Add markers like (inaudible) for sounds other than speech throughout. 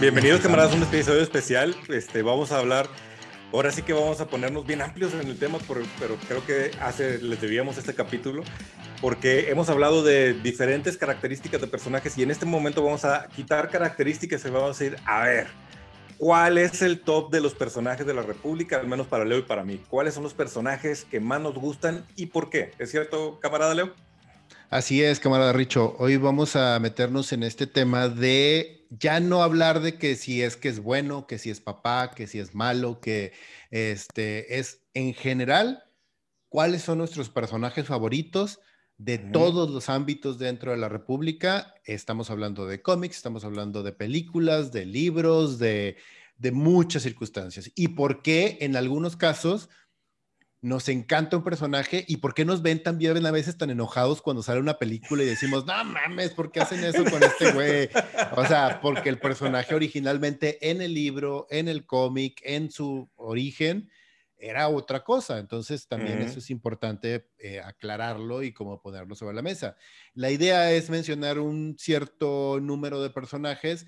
Bienvenidos camaradas a un episodio especial. Este, vamos a hablar, ahora sí que vamos a ponernos bien amplios en el tema, pero creo que hace, les debíamos este capítulo, porque hemos hablado de diferentes características de personajes y en este momento vamos a quitar características y vamos a ir a ver. ¿Cuál es el top de los personajes de la República, al menos para Leo y para mí? ¿Cuáles son los personajes que más nos gustan y por qué? ¿Es cierto, camarada Leo? Así es, camarada Richo. Hoy vamos a meternos en este tema de ya no hablar de que si es que es bueno, que si es papá, que si es malo, que este es en general cuáles son nuestros personajes favoritos de todos los ámbitos dentro de la República. Estamos hablando de cómics, estamos hablando de películas, de libros, de, de muchas circunstancias. Y por qué en algunos casos nos encanta un personaje y por qué nos ven también a veces tan enojados cuando sale una película y decimos, no mames, ¿por qué hacen eso con este güey? O sea, porque el personaje originalmente en el libro, en el cómic, en su origen, era otra cosa. Entonces también eso es importante eh, aclararlo y como ponerlo sobre la mesa. La idea es mencionar un cierto número de personajes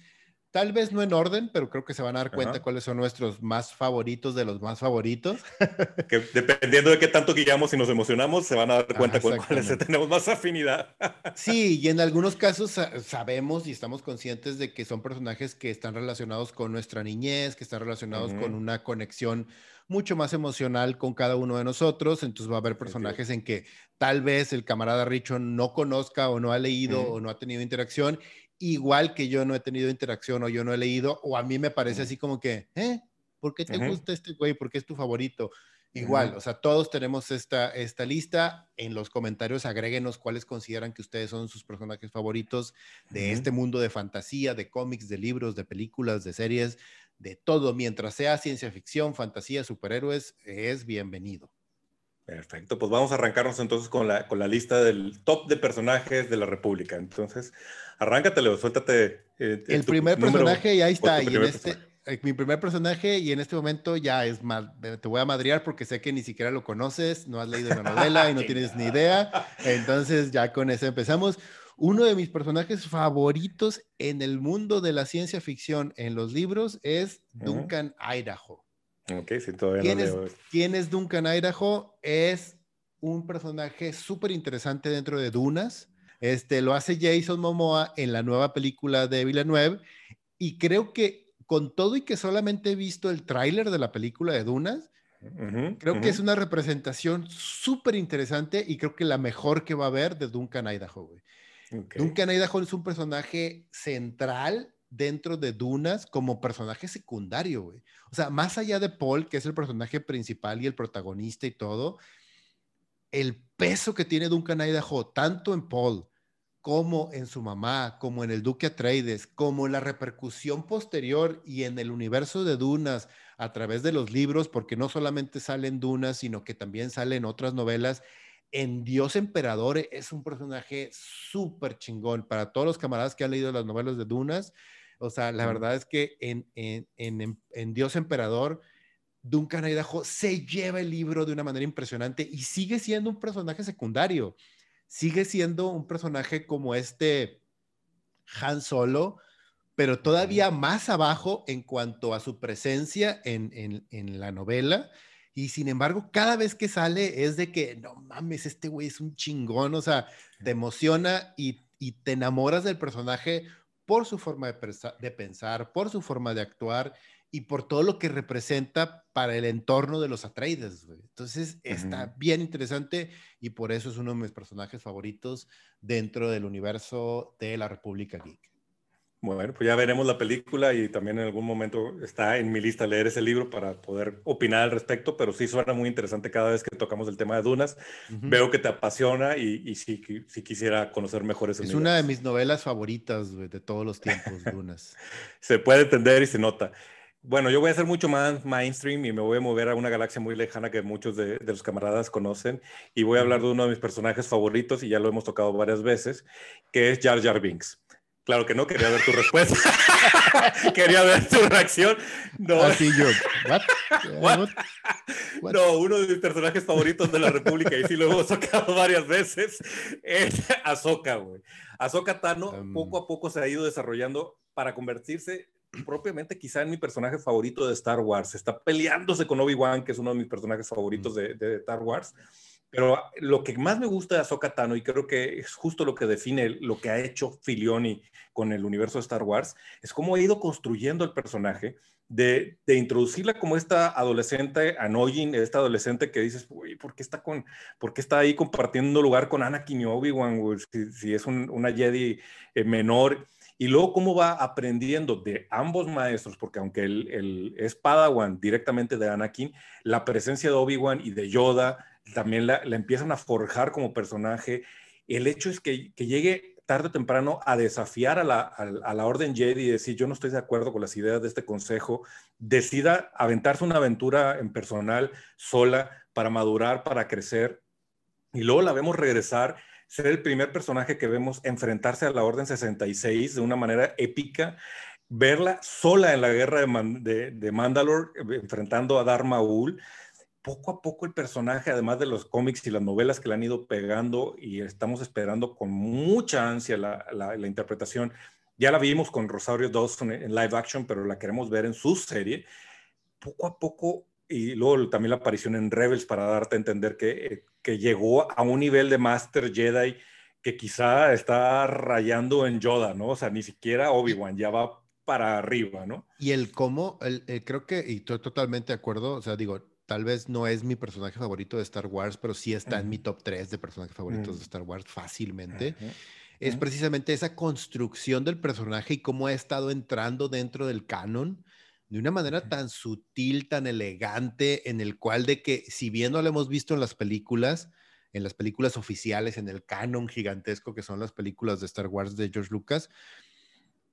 Tal vez no en orden, pero creo que se van a dar cuenta cuáles son nuestros más favoritos de los más favoritos. (laughs) que dependiendo de qué tanto guiamos y nos emocionamos, se van a dar cuenta con cuáles tenemos más afinidad. (laughs) sí, y en algunos casos sabemos y estamos conscientes de que son personajes que están relacionados con nuestra niñez, que están relacionados con una conexión mucho más emocional con cada uno de nosotros. Entonces va a haber personajes en que tal vez el camarada Richo no conozca o no ha leído o no ha tenido interacción igual que yo no he tenido interacción o yo no he leído, o a mí me parece así como que, ¿eh? ¿Por qué te gusta este güey? ¿Por qué es tu favorito? Igual, o sea, todos tenemos esta, esta lista. En los comentarios agréguenos cuáles consideran que ustedes son sus personajes favoritos de este mundo de fantasía, de cómics, de libros, de películas, de series, de todo. Mientras sea ciencia ficción, fantasía, superhéroes, es bienvenido. Perfecto, pues vamos a arrancarnos entonces con la, con la lista del top de personajes de la República. Entonces, arráncatelo, suéltate. Eh, el primer personaje y ahí está. Y este, eh, mi primer personaje y en este momento ya es mal. Te voy a madrear porque sé que ni siquiera lo conoces, no has leído la (laughs) novela y no tienes ni idea. Entonces, ya con eso empezamos. Uno de mis personajes favoritos en el mundo de la ciencia ficción en los libros es Duncan Idaho. Ok, sí, todavía ¿Quién no es, leo. ¿Quién es Duncan Idaho? Es un personaje súper interesante dentro de Dunas. Este, lo hace Jason Momoa en la nueva película de Villeneuve. Y creo que con todo y que solamente he visto el tráiler de la película de Dunas, creo que es una representación súper interesante y creo que la mejor que va a haber de Duncan Idaho. Duncan Idaho es un personaje central dentro de Dunas como personaje secundario, güey. O sea, más allá de Paul, que es el personaje principal y el protagonista y todo, el peso que tiene Duncan Idaho, tanto en Paul como en su mamá, como en el Duque Atreides, como en la repercusión posterior y en el universo de Dunas a través de los libros, porque no solamente salen Dunas, sino que también salen otras novelas. En Dios Emperador es un personaje súper chingón para todos los camaradas que han leído las novelas de Dunas. O sea, la verdad es que en, en, en, en Dios Emperador, Duncan Idaho se lleva el libro de una manera impresionante y sigue siendo un personaje secundario. Sigue siendo un personaje como este Han Solo, pero todavía más abajo en cuanto a su presencia en, en, en, la novela. Y sin embargo, cada vez que sale es de que, no mames, este güey es un chingón, o sea, te emociona y, y te enamoras del personaje por su forma de, pensar, por su forma de actuar y por todo lo que representa para el entorno de los Atreides. Entonces está bien interesante y por eso es uno de mis personajes favoritos dentro del universo de la República Geek. Bueno, pues ya veremos la película y también en algún momento está en mi lista leer ese libro para poder opinar al respecto, pero sí suena muy interesante cada vez que tocamos el tema de Dunas. Veo que te apasiona y, y sí, sí, quisiera conocer mejor ese Es una de mis novelas favoritas de todos los tiempos, Dunas. (laughs) se puede entender y se nota. Bueno, yo voy a ser mucho más mainstream y me voy a mover a una galaxia muy lejana que muchos de, de, los camaradas conocen y voy a hablar de uno de mis personajes favoritos y ya lo hemos tocado varias veces, que es Jar Jar Binks. Claro que no, quería ver tu respuesta. (laughs) quería ver tu reacción. No. Así yo. (laughs) What? No, uno de mis personajes favoritos de la República, y sí lo hemos tocado varias veces, es Ahsoka, güey. Ahsoka Tano um... poco a poco se ha ido desarrollando para convertirse propiamente quizá en mi personaje favorito de Star Wars. Está peleándose con Obi-Wan, que es uno de mis personajes favoritos de, de Star Wars. Pero lo que más me gusta de Ahsoka Tano, y creo que es justo lo que define lo que ha hecho Filioni con el universo de Star Wars, es cómo ha ido construyendo el personaje, de, introducirla como esta adolescente annoying, esta adolescente que dices, uy, ¿por qué está, con, por qué está ahí compartiendo lugar con Anakin y Obi-Wan, si, es una Jedi eh, menor? Y luego cómo va aprendiendo de ambos maestros, porque aunque él, él es Padawan directamente de Anakin, la presencia de Obi-Wan y de Yoda, también la, empiezan a forjar como personaje. El hecho es que, llegue tarde o temprano a desafiar a la, Orden Jedi y decir, yo no estoy de acuerdo con las ideas de este consejo, decida aventarse una aventura en personal sola para madurar, para crecer. Y luego la vemos regresar, ser el primer personaje que vemos enfrentarse a la Orden 66 de una manera épica, verla sola en la guerra de, de, Mandalore, enfrentando a Darth Maul poco a poco el personaje, además de los cómics y las novelas que le han ido pegando y estamos esperando con mucha ansia la, interpretación. Ya la vimos con Rosario Dawson en live action, pero la queremos ver en su serie. Poco a poco, y luego también la aparición en Rebels para darte a entender que, que llegó a un nivel de Master Jedi que quizá está rayando en Yoda, ¿no? O sea, ni siquiera Obi-Wan ya va para arriba, ¿no? Y el cómo, el, eh, creo que, y estoy totalmente de acuerdo, o sea, digo, tal vez no es mi personaje favorito de Star Wars, pero sí está en mi top 3 de personajes favoritos de mm. Star Wars fácilmente. Es precisamente esa construcción del personaje y cómo ha estado entrando dentro del canon de una manera tan sutil, tan elegante, en el cual de que, si bien no lo hemos visto en las películas, en las películas oficiales, en el canon gigantesco que son las películas de Star Wars de George Lucas,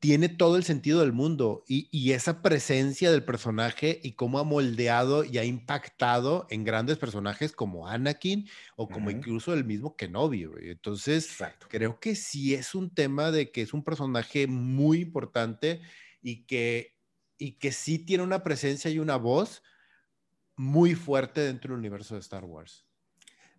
tiene todo el sentido del mundo y, esa presencia del personaje y cómo ha moldeado y ha impactado en grandes personajes como Anakin o como incluso el mismo Kenobi. Entonces, creo que sí es un tema de que es un personaje muy importante y que, y que sí tiene una presencia y una voz muy fuerte dentro del universo de Star Wars.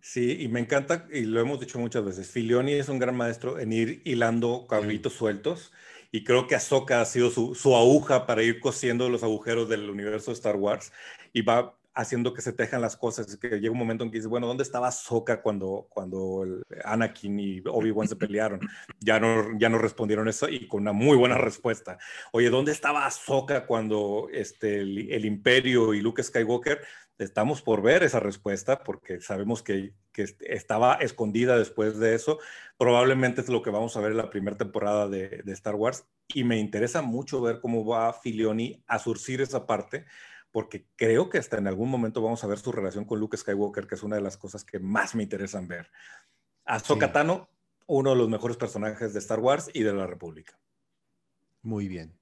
Sí, y me encanta, y lo hemos dicho muchas veces, Filioni es un gran maestro en ir hilando cabritos sueltos y creo que Ahsoka ha sido su, su, aguja para ir cosiendo los agujeros del universo de Star Wars y va haciendo que se tejan las cosas, que llega un momento en que dice, bueno, ¿dónde estaba Ahsoka cuando, cuando Anakin y Obi-Wan se pelearon? Ya no, ya no respondieron eso y con una muy buena respuesta. Oye, ¿dónde estaba Ahsoka cuando este, el, el Imperio y Luke Skywalker estamos por ver esa respuesta porque sabemos que, estaba escondida después de eso. Probablemente es lo que vamos a ver en la primera temporada de, Star Wars y me interesa mucho ver cómo va Filioni a surcir esa parte porque creo que hasta en algún momento vamos a ver su relación con Luke Skywalker, que es una de las cosas que más me interesan ver. Ahsoka Tano, uno de los mejores personajes de Star Wars y de la República. Muy bien.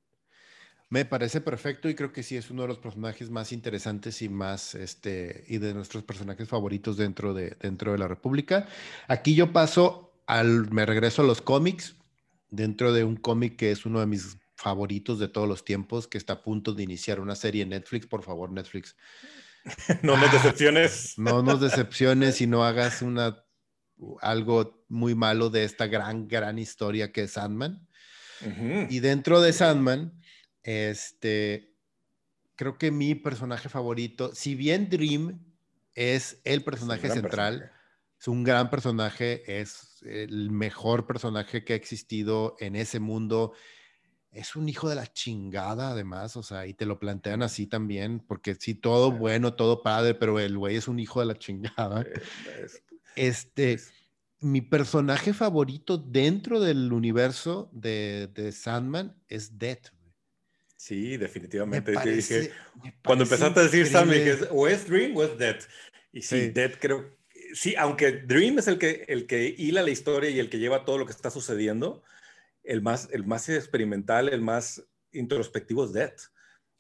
Me parece perfecto y creo que sí es uno de los personajes más interesantes y más, este, y de nuestros personajes favoritos dentro de, dentro de la República. Aquí yo paso al, me regreso a los cómics, dentro de un cómic que es uno de mis favoritos de todos los tiempos, que está a punto de iniciar una serie en Netflix. Por favor, Netflix. (laughs) no nos decepciones. no nos decepciones y no hagas (laughs) una, algo muy malo de esta gran, gran historia que es Sandman. Y dentro de Sandman este, creo que mi personaje favorito, si bien Dream es el personaje central, es un gran personaje, es el mejor personaje que ha existido en ese mundo. Es un hijo de la chingada, además, o sea, y te lo plantean así también, porque sí, todo bueno, todo padre, pero el güey es un hijo de la chingada. Este, mi personaje favorito dentro del universo de, de Sandman es Death. Sí, definitivamente. cuando empezaste a decir Sam, o es Dream o es Dead. Y sí, Dead creo. Sí, aunque Dream es el que, el que hila la historia y el que lleva todo lo que está sucediendo, el más, el más experimental, el más introspectivo es Dead.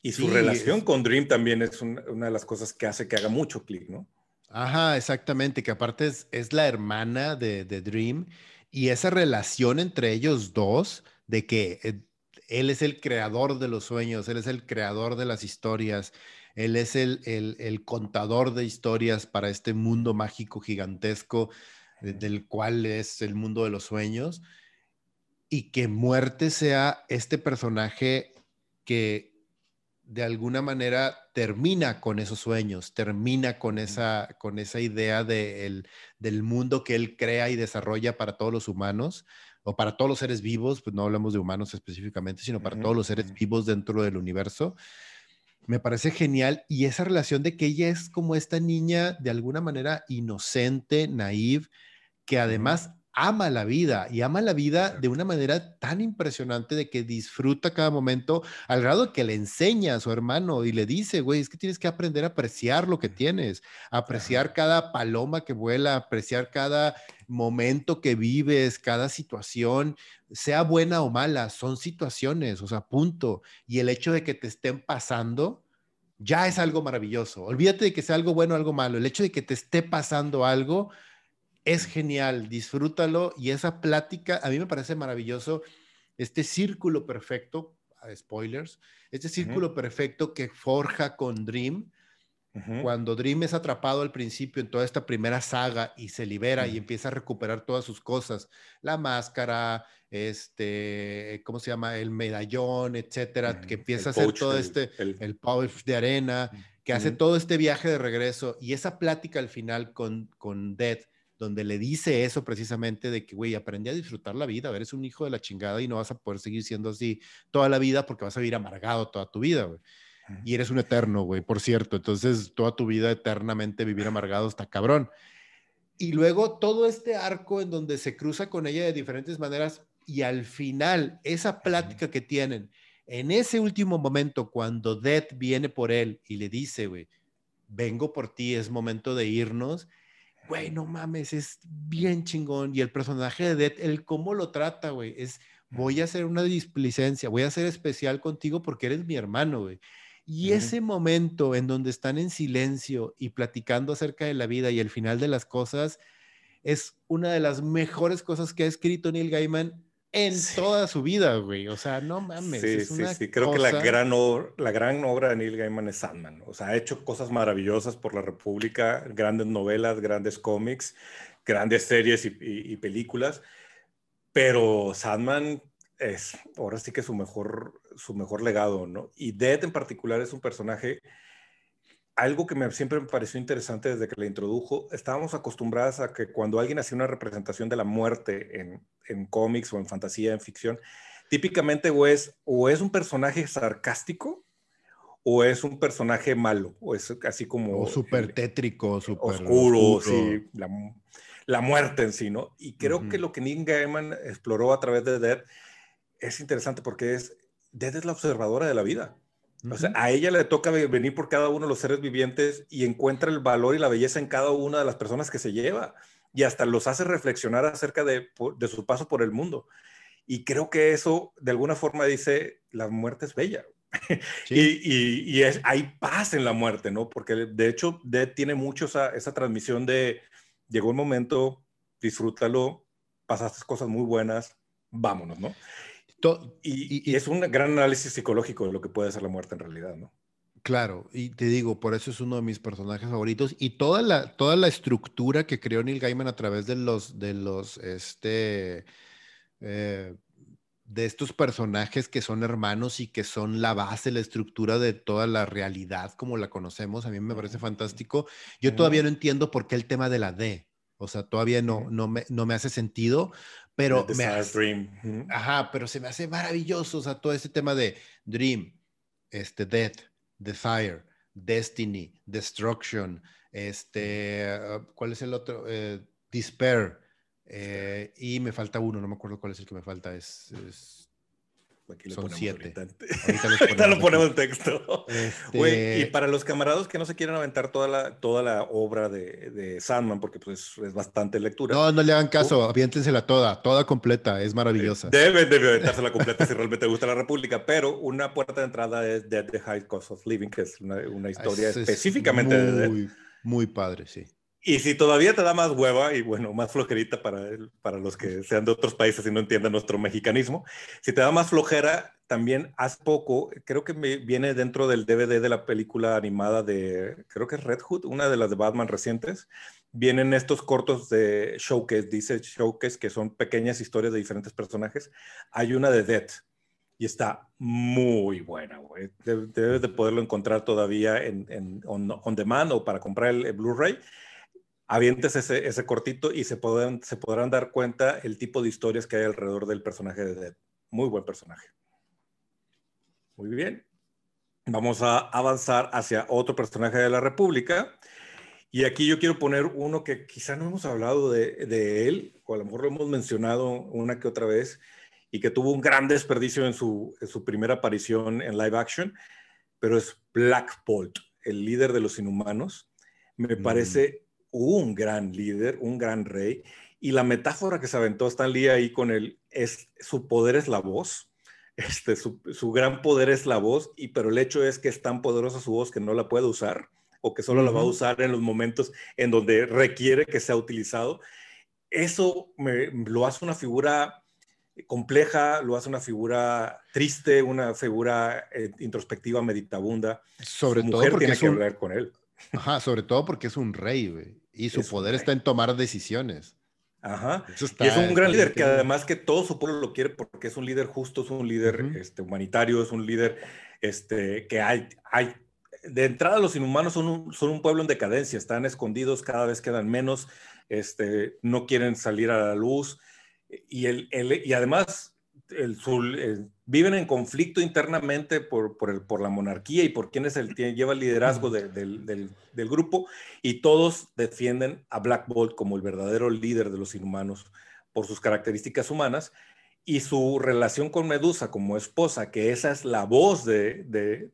Y su relación con Dream también es una de las cosas que hace que haga mucho clic, ¿no? Ajá, exactamente, que aparte es, es la hermana de, de, Dream y esa relación entre ellos dos, de que eh, él es el creador de los sueños, Él es el creador de las historias, Él es el, el, contador de historias para este mundo mágico gigantesco del cual es el mundo de los sueños. Y que muerte sea este personaje que de alguna manera termina con esos sueños, termina con esa, con esa idea de del mundo que él crea y desarrolla para todos los humanos o para todos los seres vivos, pues no hablamos de humanos específicamente, sino para todos los seres vivos dentro del universo. Me parece genial y esa relación de que ella es como esta niña de alguna manera inocente, naive, que además ama la vida y ama la vida de una manera tan impresionante de que disfruta cada momento al grado que le enseña a su hermano y le dice, güey, es que tienes que aprender a apreciar lo que tienes, apreciar cada paloma que vuela, apreciar cada momento que vives, cada situación, sea buena o mala, son situaciones, o sea, punto. Y el hecho de que te estén pasando ya es algo maravilloso. Olvídate de que sea algo bueno o algo malo, el hecho de que te esté pasando algo es genial, disfrútalo y esa plática a mí me parece maravilloso, este círculo perfecto, spoilers, este círculo perfecto que forja con Dream, cuando Dream es atrapado al principio en toda esta primera saga y se libera y empieza a recuperar todas sus cosas, la máscara, este, ¿cómo se llama? El medallón, etcétera, que empieza a hacer todo este, el, el de arena, que hace todo este viaje de regreso y esa plática al final con, con Dead, donde le dice eso precisamente de que, güey, aprendí a disfrutar la vida, eres un hijo de la chingada y no vas a poder seguir siendo así toda la vida porque vas a vivir amargado toda tu vida, güey. Y eres un eterno, güey, por cierto. Entonces, toda tu vida eternamente vivir amargado está cabrón. Y luego todo este arco en donde se cruza con ella de diferentes maneras y al final, esa plática que tienen, en ese último momento, cuando Death viene por él y le dice, güey, vengo por ti, es momento de irnos güey, no mames, es bien chingón. Y el personaje de Death, el cómo lo trata, güey, es, voy a hacer una displicencia, voy a ser especial contigo porque eres mi hermano, güey. Y ese momento en donde están en silencio y platicando acerca de la vida y el final de las cosas, es una de las mejores cosas que ha escrito Neil Gaiman en toda su vida, güey. O sea, no mames. Sí, sí, sí. Creo que la gran, obra, la gran obra de Neil Gaiman es Sandman. O sea, ha hecho cosas maravillosas por la República, grandes novelas, grandes cómics, grandes series y, películas. Pero Sandman es, ahora sí que su mejor, su mejor legado, ¿no? Y Dead en particular es un personaje algo que me, siempre me pareció interesante desde que la introdujo, estábamos acostumbradas a que cuando alguien hacía una representación de la muerte en, en cómics o en fantasía, en ficción, típicamente o es, o es un personaje sarcástico o es un personaje malo, o es así como... O súper tétrico, súper oscuro, sí, la, la, muerte en sí, ¿no? Y creo que lo que Neil Gaiman exploró a través de Dead es interesante porque es, Dead es la observadora de la vida. O sea, a ella le toca venir por cada uno de los seres vivientes y encuentra el valor y la belleza en cada una de las personas que se lleva y hasta los hace reflexionar acerca de, su paso por el mundo. Y creo que eso de alguna forma dice, la muerte es bella. (laughs) y, es, hay paz en la muerte, ¿no? Porque de hecho Dead tiene mucho esa, esa transmisión de, llegó un momento, disfrútalo, pasaste cosas muy buenas, vámonos, ¿no? Y, es un gran análisis psicológico de lo que puede ser la muerte en realidad, ¿no? Claro, y te digo, por eso es uno de mis personajes favoritos y toda la, toda la estructura que creó Neil Gaiman a través de los, de los, este, eh, de estos personajes que son hermanos y que son la base, la estructura de toda la realidad como la conocemos, a mí me parece fantástico. Yo todavía no entiendo por qué el tema de la D, o sea, todavía no, no, me, no me hace sentido, pero me Dream. Ajá, pero se me hace maravilloso, o sea, todo ese tema de Dream, este Death, Desire, Destiny, Destruction, este, ah, ¿cuál es el otro? Eh, Despair. Eh, y me falta uno, no me acuerdo cuál es el que me falta, es, es son siete. (laughs) Ahorita, lo ponemos en texto. (laughs) Este y para los camaradas que no se quieren aventar toda la, toda la obra de, de Sandman, porque pues es bastante lectura. No, no le hagan caso, aviéntensela toda, toda completa, es maravillosa. Deben de aventársela (laughs) completa si realmente te gusta la República, pero una puerta de entrada es Dead the High Cost of Living, que es una, una historia específicamente de Muy, muy padre, sí. Y si todavía te da más hueva y bueno, más flojerita para, para los que sean de otros países y no entiendan nuestro mexicanismo, si te da más flojera, también hace poco, creo que me viene dentro del DVD de la película animada de, creo que es Red Hood, una de las de Batman recientes, vienen estos cortos de showcase, dice showcase, que son pequeñas historias de diferentes personajes. Hay una de Death y está muy buena, güey. Debes de poderlo encontrar todavía en, on, demand o para comprar el, Blu-ray. Avientes ese, ese cortito y se, podrán, se podrán dar cuenta el tipo de historias que hay alrededor del personaje de Dead. Muy buen personaje. Muy bien. Vamos a avanzar hacia otro personaje de la República. Y aquí yo quiero poner uno que quizá no hemos hablado de, de él, o a lo mejor lo hemos mencionado una que otra vez, y que tuvo un gran desperdicio en su, primera aparición en live action, pero es Black Bolt, el líder de los inhumanos. Me mm. parece un gran líder, un gran rey. Y la metáfora que se aventó Stan Lee ahí con él es su poder es la voz. (laughs) Este, su, gran poder es la voz, y, pero el hecho es que es tan poderosa su voz que no la puede usar o que solo la va a usar en los momentos en donde requiere que sea utilizado. Eso me, lo hace una figura compleja, lo hace una figura triste, una figura eh, introspectiva, meditabunda. Sobre todo porque tiene es que hablar con él. Ajá, sobre todo porque es un rey, güey. Y su poder está en tomar decisiones. Ajá. y es un gran líder que además que todo su pueblo lo quiere porque es un líder justo, es un líder este, humanitario, es un líder este, que hay, hay, de entrada los inhumanos son un, son un pueblo en decadencia, están escondidos, cada vez quedan menos, este, no quieren salir a la luz, y, el, y además el, viven en conflicto internamente por, por, el, por, la monarquía y por quién es el que lleva el liderazgo del, del, grupo y todos defienden a Black Bolt como el verdadero líder de los inhumanos por sus características humanas y su relación con Medusa como esposa, que esa es la voz de,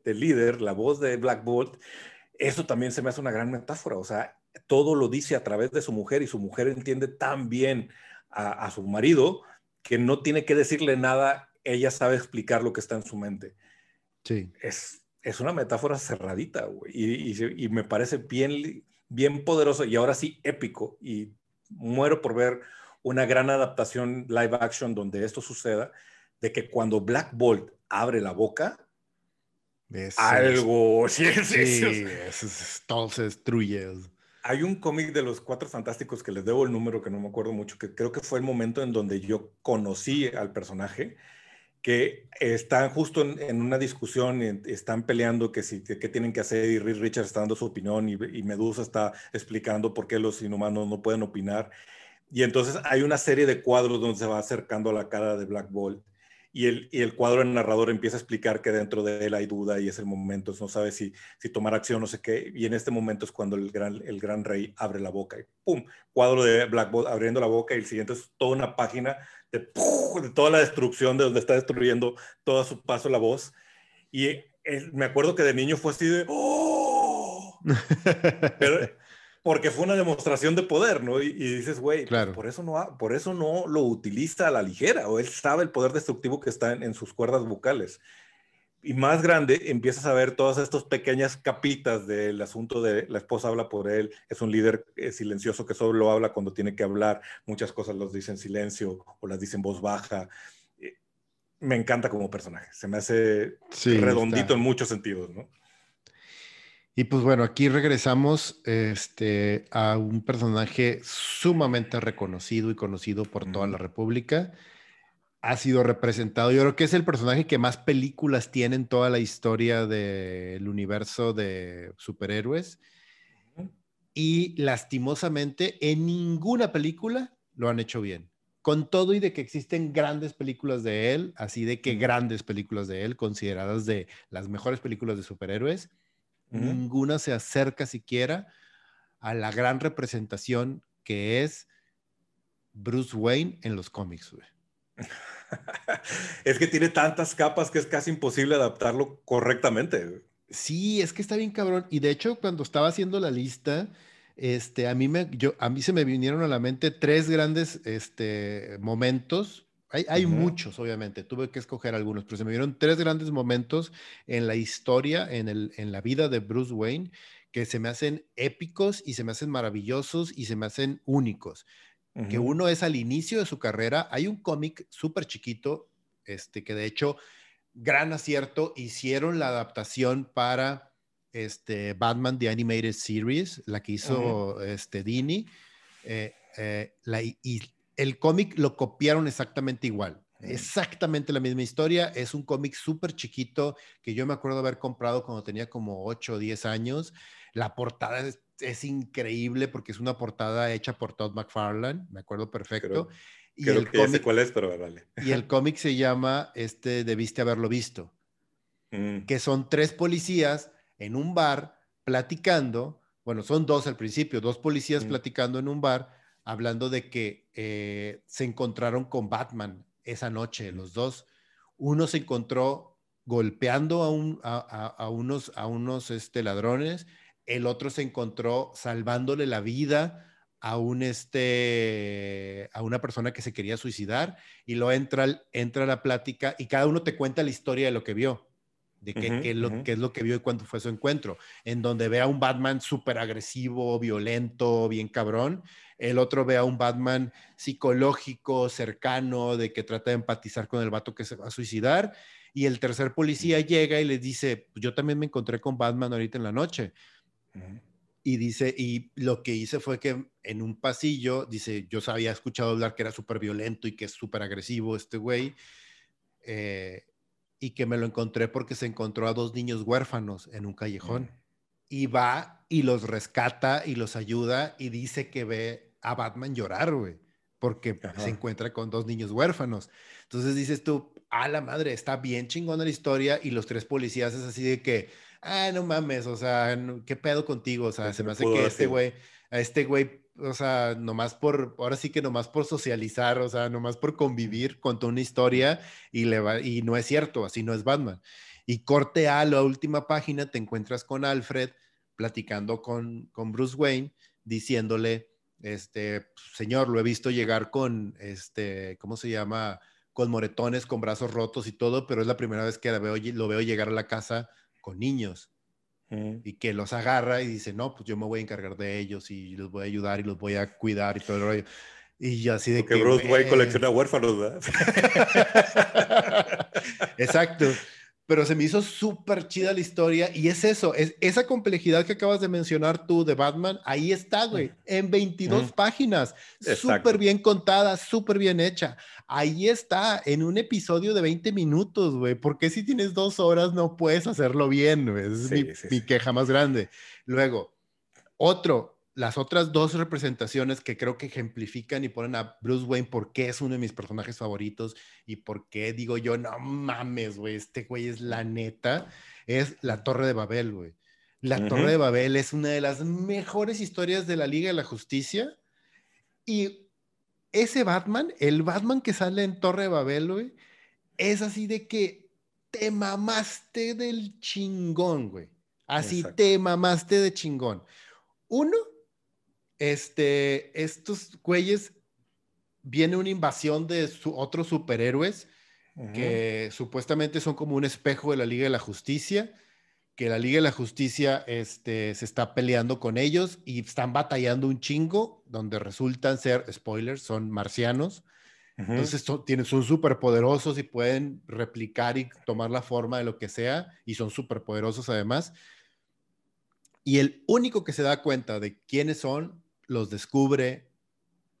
del líder, la voz de Black Bolt, eso también se me hace una gran metáfora, o sea, todo lo dice a través de su mujer y su mujer entiende tan bien a, su marido que no tiene que decirle nada, ella sabe explicar lo que está en su mente. Sí. Es, es una metáfora cerradita, güey, y, y, me parece bien, bien poderoso y ahora sí épico. Y muero por ver una gran adaptación live action donde esto suceda, de que cuando Black Bolt abre la boca, algo, (laughs) sí, sí, todo se destruye. Hay un cómic de los Cuatro Fantásticos que les debo el número, que no me acuerdo mucho, que creo que fue el momento en donde yo conocí al personaje, que están justo en, una discusión, están peleando que si, qué tienen que hacer y Reed Richards está dando su opinión y, y, Medusa está explicando por qué los inhumanos no pueden opinar. Y entonces hay una serie de cuadros donde se va acercando a la cara de Black Bolt y el, y el cuadro del narrador empieza a explicar que dentro de él hay duda y es el momento, no sabe si, si tomar acción, no sé qué, y en este momento es cuando el gran, el gran rey abre la boca y ¡pum! Cuadro de Blackboard abriendo la boca y el siguiente es toda una página de, de toda la destrucción de donde está destruyendo todo a su paso la voz. Y me acuerdo que de niño fue así de ¡Oh! (laughs) Pero, porque fue una demostración de poder, ¿no? Y, dices, güey, pues, claro. por, eso no, por eso no lo utiliza a la ligera, o él sabe el poder destructivo que está en, sus cuerdas vocales. Y más grande, empiezas a ver todas estas pequeñas capitas del asunto de la esposa habla por él, es un líder eh, silencioso que solo habla cuando tiene que hablar, muchas cosas los dice en silencio o las dice en voz baja. Eh, me encanta como personaje, se me hace redondito en muchos sentidos, ¿no? Y pues bueno, aquí regresamos este, a un personaje sumamente reconocido y conocido por toda la República. Ha sido representado, yo creo que es el personaje que más películas tiene en toda la historia del universo de superhéroes. Y lastimosamente, en ninguna película lo han hecho bien. Con todo y de que existen grandes películas de él, así de que grandes películas de él, consideradas de las mejores películas de superhéroes, Ninguna se acerca siquiera a la gran representación que es Bruce Wayne en los cómics. (laughs) es que tiene tantas capas que es casi imposible adaptarlo correctamente. Sí, es que está bien cabrón. Y de hecho, cuando estaba haciendo la lista, este, a, mí me, yo, a mí se me vinieron a la mente tres grandes este, momentos hay, muchos, obviamente, tuve que escoger algunos, pero se me dieron tres grandes momentos en la historia, en, el, en la vida de Bruce Wayne, que se me hacen épicos y se me hacen maravillosos y se me hacen únicos. Que uno es al inicio de su carrera, hay un cómic súper chiquito, este, que de hecho, gran acierto, hicieron la adaptación para este, Batman The Animated Series, la que hizo este, Dini, eh, eh, la, y el cómic lo copiaron exactamente igual. Exactamente la misma historia. Es un cómic súper chiquito que yo me acuerdo haber comprado cuando tenía como 8 o 10 años. La portada es, increíble porque es una portada hecha por Todd McFarlane, me acuerdo perfecto. y el cómic, cuál es, pero vale. Y el (laughs) cómic se llama este, Debiste haberlo visto, mm. que son tres policías en un bar platicando. Bueno, son dos al principio, dos policías mm. platicando en un bar, hablando de que eh, se encontraron con Batman esa noche, los dos. Uno se encontró golpeando a, a, unos, a unos este, ladrones, el otro se encontró salvándole la vida a un este a una persona que se quería suicidar. Y lo entra entra la plática y cada uno te cuenta la historia de lo que vio de qué, lo, qué es lo que vio y cuándo fue su encuentro en donde ve a un Batman súper agresivo violento bien cabrón el otro ve a un Batman psicológico, cercano, de que trata de empatizar con el vato que se va a suicidar. Y el tercer policía llega y le dice, yo también me encontré con Batman ahorita en la noche. Y dice, y lo que hice fue que en un pasillo, dice, yo había escuchado hablar que era súper violento y que es súper agresivo este güey, eh, y que me lo encontré porque se encontró a dos niños huérfanos en un callejón. Y va y los rescata y los ayuda y dice que ve a Batman llorar, güey, porque se encuentra con dos niños huérfanos. Entonces dices tú, a la madre, está bien chingona la historia y los tres policías es así de que, ah, no mames, o sea, ¿qué pedo contigo? O sea, se me hace que este güey, a este güey, o sea, nomás por, ahora sí que nomás por socializar, o sea, nomás por convivir, contó una historia y, le va, y no es cierto, así no es Batman. Y corte a la última página, te encuentras con Alfred platicando con, con Bruce Wayne, diciéndole, este, señor, lo he visto llegar con, este, ¿cómo se llama? Con moretones, con brazos rotos y todo, pero es la primera vez que lo veo, lo veo llegar a la casa con niños. Y que los agarra y dice, no, pues yo me voy a encargar de ellos y los voy a ayudar y los voy a cuidar y todo el rollo. Y yo así de que... Bruce Wayne colecciona huérfanos, ¿verdad? (laughs) Exacto pero se me hizo súper chida la historia y es eso, es esa complejidad que acabas de mencionar tú de Batman, ahí está, güey, en 22 páginas, súper bien contada, súper bien hecha. Ahí está, en un episodio de 20 minutos, güey, porque si tienes dos horas no puedes hacerlo bien, güey? es mi, mi queja más grande. Luego, otro, las otras dos representaciones que creo que ejemplifican y ponen a Bruce Wayne porque es uno de mis personajes favoritos y por qué digo yo, no mames, güey, este güey es la neta, es la Torre de Babel, güey. La Torre de Babel es una de las mejores historias de la Liga de la Justicia y ese Batman, el Batman que sale en Torre de Babel, güey, es así de que te mamaste del chingón, güey. Así te mamaste de chingón. Uno, este, estos güeyes, viene una invasión de otros superhéroes que supuestamente son como un espejo de la Liga de la Justicia, que la Liga de la Justicia este, se está peleando con ellos y están batallando un chingo, donde resultan ser, spoilers, son marcianos. Entonces son, tienen, son súper poderosos y pueden replicar y tomar la forma de lo que sea y son súper poderosos además. Y el único que se da cuenta de quiénes son los descubre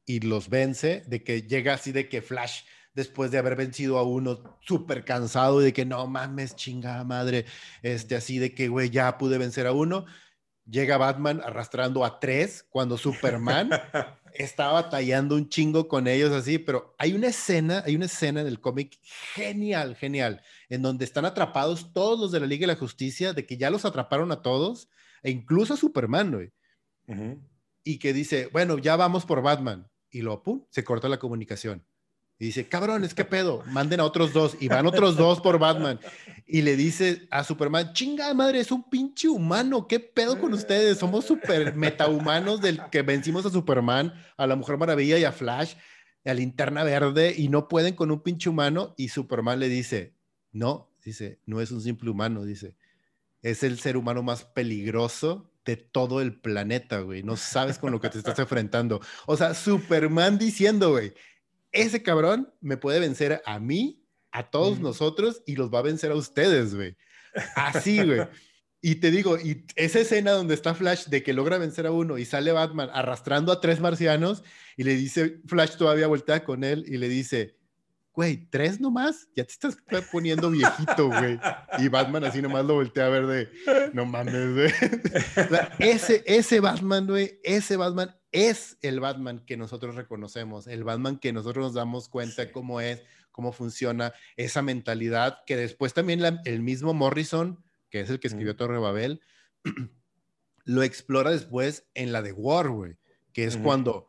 y los vence, de que llega así de que Flash, después de haber vencido a uno súper cansado y de que no mames, chingada madre, este, así de que, güey, ya pude vencer a uno, llega Batman arrastrando a tres cuando Superman (laughs) está batallando un chingo con ellos así, pero hay una escena, hay una escena en el cómic genial, genial, en donde están atrapados todos los de la Liga de la Justicia, de que ya los atraparon a todos, e incluso a Superman, güey y que dice, bueno, ya vamos por Batman. Y lo, pum, se corta la comunicación. Y dice, cabrones, ¿qué pedo? Manden a otros dos. Y van otros dos por Batman. Y le dice a Superman, chinga madre, es un pinche humano. ¿Qué pedo con ustedes? Somos super metahumanos del que vencimos a Superman, a la Mujer Maravilla y a Flash, a Linterna Verde, y no pueden con un pinche humano. Y Superman le dice, no, dice, no es un simple humano, dice, es el ser humano más peligroso de todo el planeta, güey. No sabes con lo que te estás enfrentando. O sea, Superman diciendo, güey, ese cabrón me puede vencer a mí, a todos nosotros y los va a vencer a ustedes, güey. Así, güey. Y te digo, y esa escena donde está Flash de que logra vencer a uno y sale Batman arrastrando a tres marcianos y le dice, Flash todavía voltea con él y le dice, güey, tres nomás, ya te estás poniendo viejito, güey. Y Batman así nomás lo voltea a ver de, no mames, güey. ese, ese Batman, güey, ese Batman es el Batman que nosotros reconocemos, el Batman que nosotros nos damos cuenta cómo es, cómo funciona esa mentalidad, que después también el mismo Morrison, que es el que escribió Torre Babel, (clears throat) lo explora después en la de War, güey, que es cuando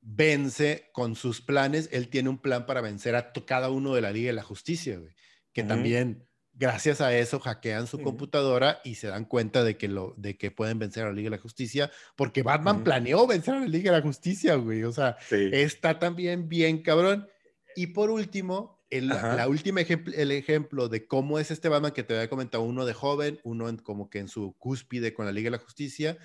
vence con sus planes, él tiene un plan para vencer a cada uno de la Liga de la Justicia, güey, que también gracias a eso hackean su computadora y se dan cuenta de que, lo, de que pueden vencer a la Liga de la Justicia, porque Batman planeó vencer a la Liga de la Justicia, güey, o sea, está también bien cabrón. Y por último, el, la última ejemplo, el ejemplo de cómo es este Batman que te había comentado, uno de joven, uno en, como que en su cúspide con la Liga de la Justicia,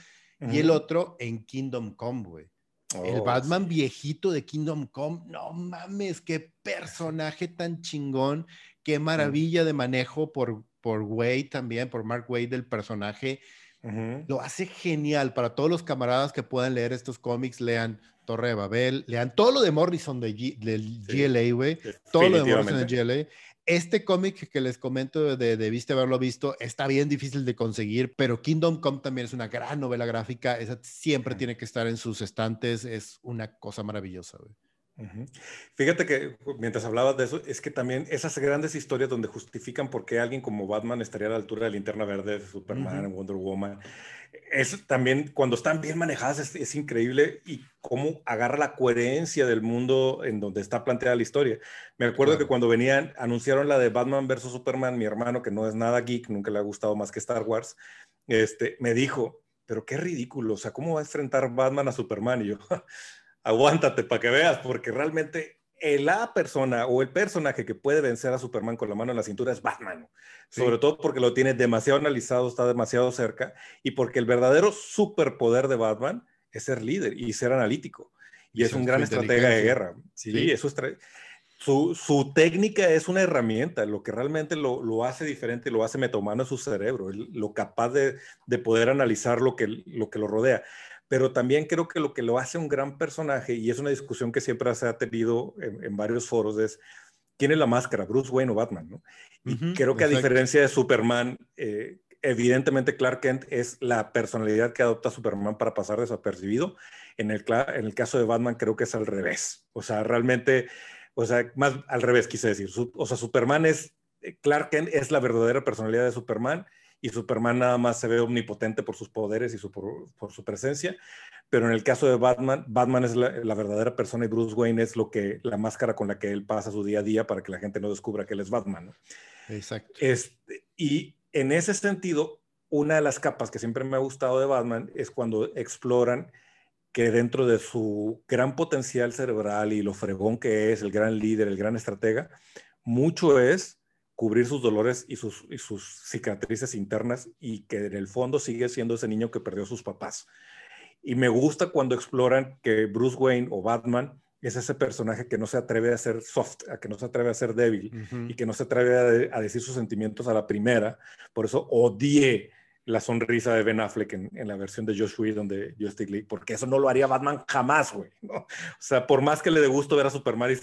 y el otro en Kingdom Come, güey el oh, Batman viejito de Kingdom Come, no mames, qué personaje tan chingón, qué maravilla de manejo por, por Wade también, por Mark Wade del personaje. Lo hace genial para todos los camaradas que puedan leer estos cómics, lean Torre de Babel, lean todo lo de Morrison de del GLA, güey, todo lo de Morrison de GLA. Este cómic que les comento de Debiste haberlo visto está bien difícil de conseguir, pero Kingdom Come también es una gran novela gráfica. Esa siempre tiene que estar en sus estantes. Es una cosa maravillosa. Fíjate que mientras hablabas de eso, es que también esas grandes historias donde justifican por qué alguien como Batman estaría a la altura de Linterna Verde, de Superman, Wonder Woman, es también cuando están bien manejadas es, increíble y cómo agarra la coherencia del mundo en donde está planteada la historia. Me acuerdo que cuando venían, anunciaron la de Batman versus Superman, mi hermano, que no es nada geek, nunca le ha gustado más que Star Wars, este, me dijo, pero qué ridículo, o sea, ¿cómo va a enfrentar Batman a Superman? Y yo, (laughs) aguántate para que veas, porque realmente la persona o el personaje que puede vencer a Superman con la mano en la cintura es Batman. Sobre todo porque lo tiene demasiado analizado, está demasiado cerca y porque el verdadero superpoder de Batman es ser líder y ser analítico. Y, es un gran estratega de guerra. Sí, eso es su, su, técnica es una herramienta. Lo que realmente lo, lo hace diferente, lo hace metomano es su cerebro, lo capaz de, de poder analizar lo que, lo que lo rodea pero también creo que lo que lo hace un gran personaje, y es una discusión que siempre se ha tenido en, varios foros, es quién es la máscara, Bruce Wayne o Batman, ¿no? Y creo que a diferencia de Superman, eh, evidentemente Clark Kent es la personalidad que adopta Superman para pasar desapercibido. En el, en el caso de Batman creo que es al revés. O sea, realmente, o sea, más al revés quise decir. o sea, Superman es, eh, Clark Kent es la verdadera personalidad de Superman y Superman nada más se ve omnipotente por sus poderes y por, su presencia. Pero en el caso de Batman, Batman es la, verdadera persona y Bruce Wayne es lo que la máscara con la que él pasa su día a día para que la gente no descubra que él es Batman. Exacto. Este, y en ese sentido, una de las capas que siempre me ha gustado de Batman es cuando exploran que dentro de su gran potencial cerebral y lo fregón que es, el gran líder, el gran estratega, mucho es cubrir sus dolores y sus, sus cicatrices internas y que en el fondo sigue siendo ese niño que perdió a sus papás. Y me gusta cuando exploran que Bruce Wayne o Batman es ese personaje que no se atreve a ser soft, a que no se atreve a ser débil y que no se atreve a, decir sus sentimientos a la primera. Por eso odié la sonrisa de Ben Affleck en, la versión de Josh Whedon de Justice League, porque eso no lo haría Batman jamás, güey. O sea, por más que le dé gusto ver a Superman y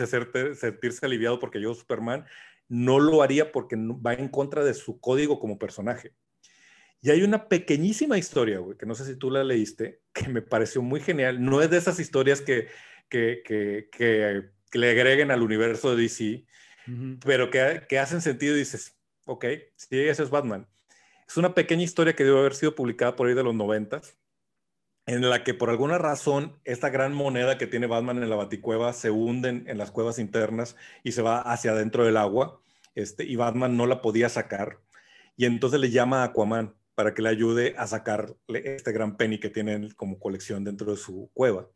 sentirse aliviado porque yo Superman, no lo haría porque va en contra de su código como personaje. Y hay una pequeñísima historia, güey, que no sé si tú la leíste, que me pareció muy genial. No es de esas historias que, que, que, le agreguen al universo de DC, pero que, que, hacen sentido y dices, ok, sí, ese es Batman. Es una pequeña historia que debe haber sido publicada por ahí de los noventas, en la que por alguna razón esta gran moneda que tiene Batman en la baticueva se hunde en, las cuevas internas y se va hacia adentro del agua, este, y Batman no la podía sacar, y entonces le llama a Aquaman para que le ayude a sacar este gran penny que tienen como colección dentro de su cueva.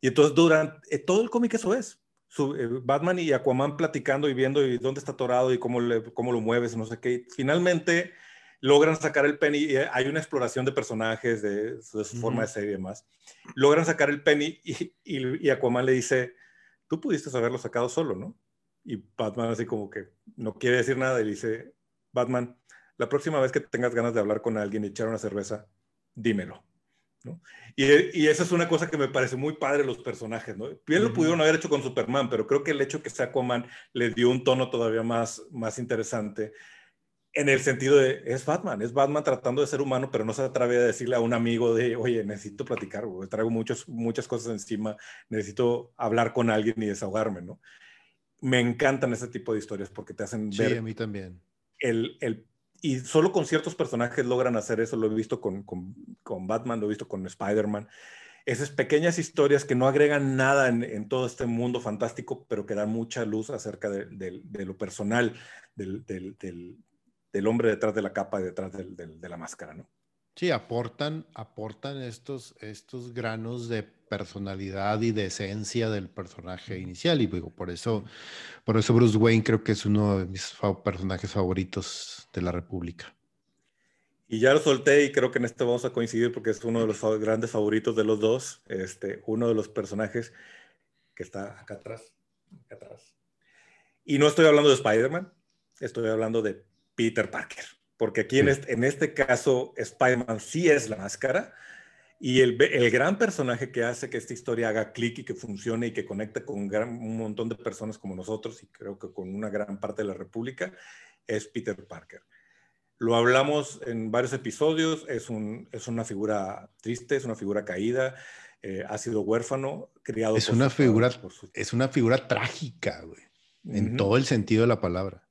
Y entonces durante eh, todo el cómic eso es. Eh, Batman y Aquaman platicando y viendo y dónde está atorado y cómo, le, cómo lo mueves, no sé qué. Finalmente logran sacar el penny, y hay una exploración de personajes, de, su forma de ser y demás. Logran sacar el penny y, y, Aquaman le dice, tú pudiste haberlo sacado solo, ¿no? Y Batman así como que no quiere decir nada y dice, Batman, la próxima vez que tengas ganas de hablar con alguien y echar una cerveza, dímelo. ¿no? Y, y, esa es una cosa que me parece muy padre los personajes, ¿no? Bien lo pudieron haber hecho con Superman, pero creo que el hecho que sea Aquaman le dio un tono todavía más, más interesante en el sentido de, es Batman, es Batman tratando de ser humano, pero no se atreve a decirle a un amigo de, oye, necesito platicar, traigo muchas, muchas cosas encima, necesito hablar con alguien y desahogarme, ¿no? Me encantan ese tipo de historias porque te hacen ver... Sí, a mí también. El, el, y solo con ciertos personajes logran hacer eso, lo he visto con, con, con Batman, lo he visto con Spider-Man. Esas pequeñas historias que no agregan nada en, en, todo este mundo fantástico, pero que dan mucha luz acerca de, de, de lo personal del, del, del hombre detrás de la capa y detrás de la máscara, ¿no? Sí, aportan, aportan estos, estos granos de personalidad y de esencia del personaje inicial. Y digo, por eso, por eso Bruce Wayne creo que es uno de mis personajes favoritos de la República. Y ya lo solté y creo que en este vamos a coincidir porque es uno de los grandes favoritos de los dos. Este, uno de los personajes que está acá atrás, acá atrás. Y no estoy hablando de Spider-Man, estoy hablando de Peter Parker, porque aquí en, este, en este caso Spider-Man sí es la máscara y el, el, gran personaje que hace que esta historia haga clic y que funcione y que conecte con un montón de personas como nosotros y creo que con una gran parte de la República es Peter Parker. Lo hablamos en varios episodios, es, un, es una figura triste, es una figura caída, eh, ha sido huérfano, criado es una figura Es una figura trágica, güey, en todo el sentido de la palabra.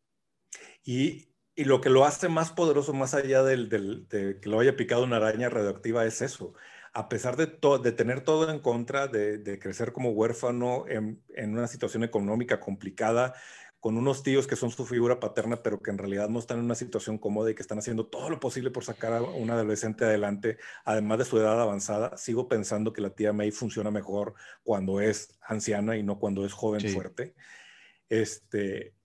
Y y lo que lo hace más poderoso, más allá del, de que lo haya picado una araña radioactiva, es eso. A pesar de, de tener todo en contra, de, crecer como huérfano en, una situación económica complicada, con unos tíos que son su figura paterna, pero que en realidad no están en una situación cómoda y que están haciendo todo lo posible por sacar a un adolescente adelante, además de su edad avanzada, sigo pensando que la tía May funciona mejor cuando es anciana y no cuando es joven fuerte. Este,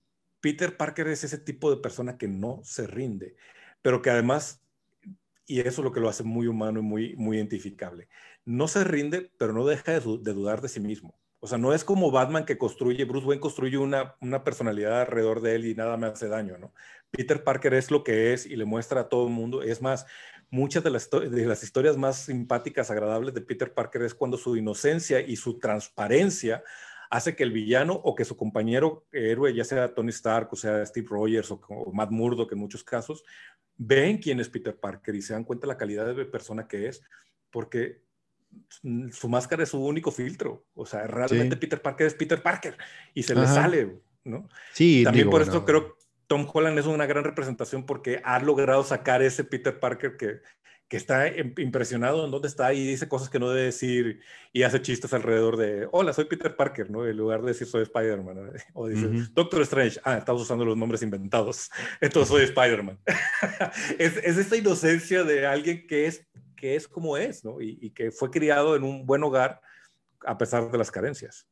Peter Parker es ese tipo de persona que no se rinde, pero que además, y eso es lo que lo hace muy humano y muy, muy identificable, no se rinde, pero no deja de, dudar de sí mismo. O sea, no es como Batman que construye, Bruce Wayne construye una, una personalidad alrededor de él y nada me hace daño, ¿no? Peter Parker es lo que es y le muestra a todo el mundo. Es más, muchas de las, de las historias más simpáticas, agradables de Peter Parker es cuando su inocencia y su transparencia hace que el villano o que su compañero héroe, ya sea Tony Stark o sea Steve Rogers o, Matt Murdock en muchos casos, ven quién es Peter Parker y se dan cuenta de la calidad de persona que es, porque su máscara es su único filtro. O sea, realmente Peter Parker es Peter Parker y se le sale, ¿no? Sí, también por eso creo que Tom Holland es una gran representación porque ha logrado sacar ese Peter Parker que, que está impresionado en dónde está y dice cosas que no debe decir y hace chistes alrededor de, hola, soy Peter Parker, ¿no? En lugar de decir soy Spider-Man. (laughs) O dice, Doctor Strange, ah, estamos usando los nombres inventados, (laughs) entonces soy Spider-Man. (laughs) es, es, esta inocencia de alguien que es, que es como es, ¿no? Y, y que fue criado en un buen hogar a pesar de las carencias.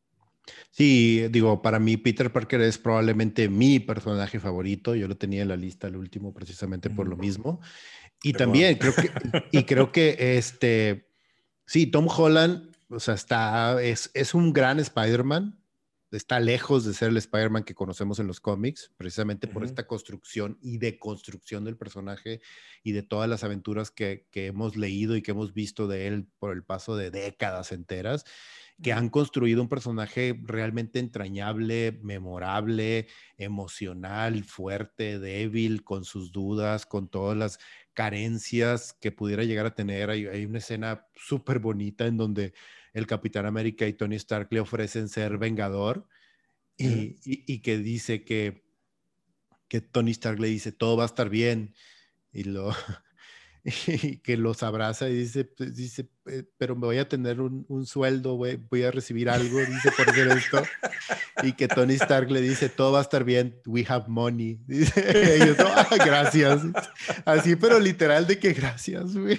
Sí, digo, para mí Peter Parker es probablemente mi personaje favorito. Yo lo tenía en la lista el último precisamente por lo mismo. Y también creo que, y creo que este, sí, Tom Holland, o sea, está, es, es un gran Spider-Man, está lejos de ser el Spider-Man que conocemos en los cómics, precisamente por esta construcción y deconstrucción del personaje y de todas las aventuras que, que, hemos leído y que hemos visto de él por el paso de décadas enteras, que han construido un personaje realmente entrañable, memorable, emocional, fuerte, débil, con sus dudas, con todas las carencias que pudiera llegar a tener. Hay, hay una escena súper bonita en donde el Capitán América y Tony Stark le ofrecen ser vengador y, y, que dice que, que Tony Stark le dice, todo va a estar bien. Y lo, y que los abraza y dice, pues, dice eh, pero me voy a tener un, un sueldo, voy, voy, a recibir algo, dice por hacer esto. Y que Tony Stark le dice, todo va a estar bien, we have money. (laughs) Dice, ah, gracias. Así, pero literal de que gracias, güey.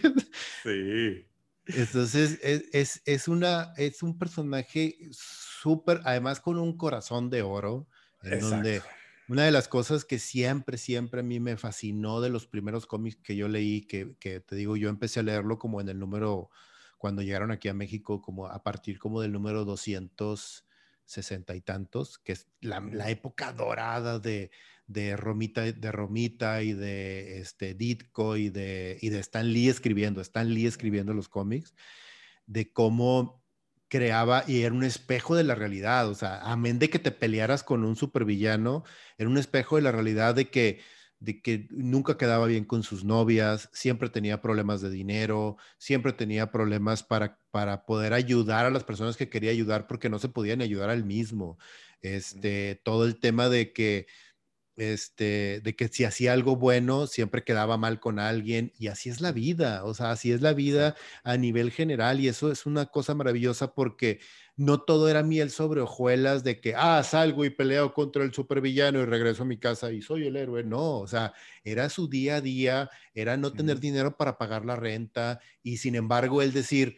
Sí. Entonces, es, es, es, una, es un personaje súper, además con un corazón de oro, en Exacto. donde una de las cosas que siempre, siempre a mí me fascinó de los primeros cómics que yo leí, que, que, te digo, yo empecé a leerlo como en el número, cuando llegaron aquí a México, como a partir como del número 260 y tantos, que es la, la época dorada de, de Romita, de Romita y de este, Ditko y de, y de Stan Lee escribiendo, Stan Lee escribiendo los cómics, de cómo creaba y era un espejo de la realidad, o sea, amén de que te pelearas con un supervillano, era un espejo de la realidad de que de que nunca quedaba bien con sus novias, siempre tenía problemas de dinero, siempre tenía problemas para, para poder ayudar a las personas que quería ayudar porque no se podían ayudar al mismo. Este, todo el tema de que este, de que si hacía algo bueno, siempre quedaba mal con alguien y así es la vida, o sea, así es la vida a nivel general y eso es una cosa maravillosa porque no todo era miel sobre hojuelas de que, ah, salgo y peleo contra el supervillano y regreso a mi casa y soy el héroe, no, o sea, era su día a día, era no tener dinero para pagar la renta y sin embargo él decir,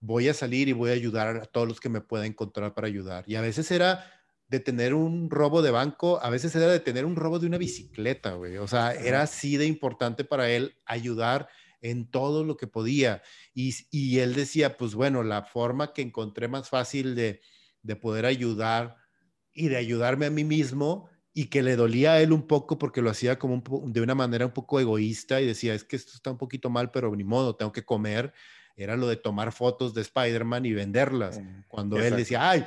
voy a salir y voy a ayudar a todos los que me pueda encontrar para ayudar. Y a veces era de tener un robo de banco, a veces era de tener un robo de una bicicleta, güey. O sea, era así de importante para él ayudar en todo lo que podía. Y, y él decía, pues bueno, la forma que encontré más fácil de, de poder ayudar y de ayudarme a mí mismo y que le dolía a él un poco porque lo hacía como de una manera un poco egoísta y decía, es que esto está un poquito mal, pero ni modo, tengo que comer era lo de tomar fotos de Spider-Man y venderlas. Cuando él decía, ay,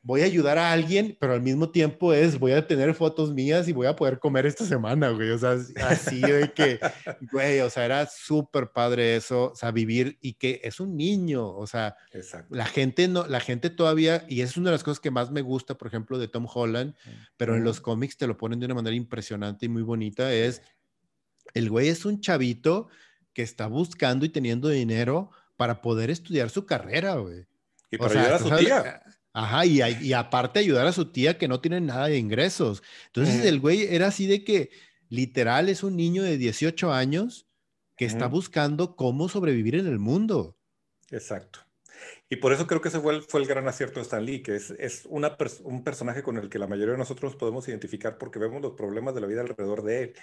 voy a ayudar a alguien, pero al mismo tiempo es, voy a tener fotos mías y voy a poder comer esta semana, güey. O sea, así de que, (laughs) güey, o sea, era súper padre eso, o sea, vivir y que es un niño, o sea, la gente no, la gente todavía, y es una de las cosas que más me gusta, por ejemplo, de Tom Holland, pero en los cómics te lo ponen de una manera impresionante y muy bonita, es, el güey es un chavito que está buscando y teniendo dinero para poder estudiar su carrera, güey. Y para ayudar a su tía. Ajá, y, y, aparte ayudar a su tía que no tiene nada de ingresos. Entonces el güey era así de que literal es un niño de 18 años que está buscando cómo sobrevivir en el mundo. Exacto. Y por eso creo que ese fue el, fue el gran acierto de Stan Lee, que es, es una un personaje con el que la mayoría de nosotros podemos identificar porque vemos los problemas de la vida alrededor de él.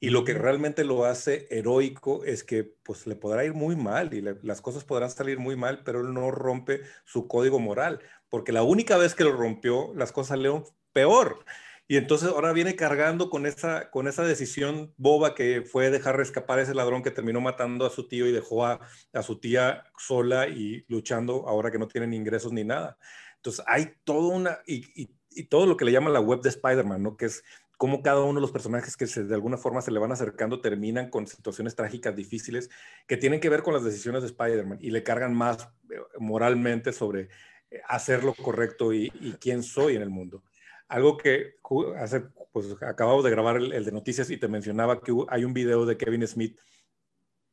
Y lo que realmente lo hace heroico es que pues le podrá ir muy mal y las cosas podrán salir muy mal, pero él no rompe su código moral, porque la única vez que lo rompió, las cosas salieron peor. Y entonces ahora viene cargando con esa, con esa decisión boba que fue dejar escapar a ese ladrón que terminó matando a su tío y dejó a, a su tía sola y luchando ahora que no tienen ingresos ni nada. Entonces hay todo una, y, y, todo lo que le llama la web de Spider-Man, ¿no? Que es cómo cada uno de los personajes que de alguna forma se le van acercando terminan con situaciones trágicas, difíciles, que tienen que ver con las decisiones de Spider-Man y le cargan más eh, moralmente sobre eh, hacer lo correcto y quién soy en el mundo. Algo que hace, pues acabamos de grabar el, de noticias y te mencionaba que hay un video de Kevin Smith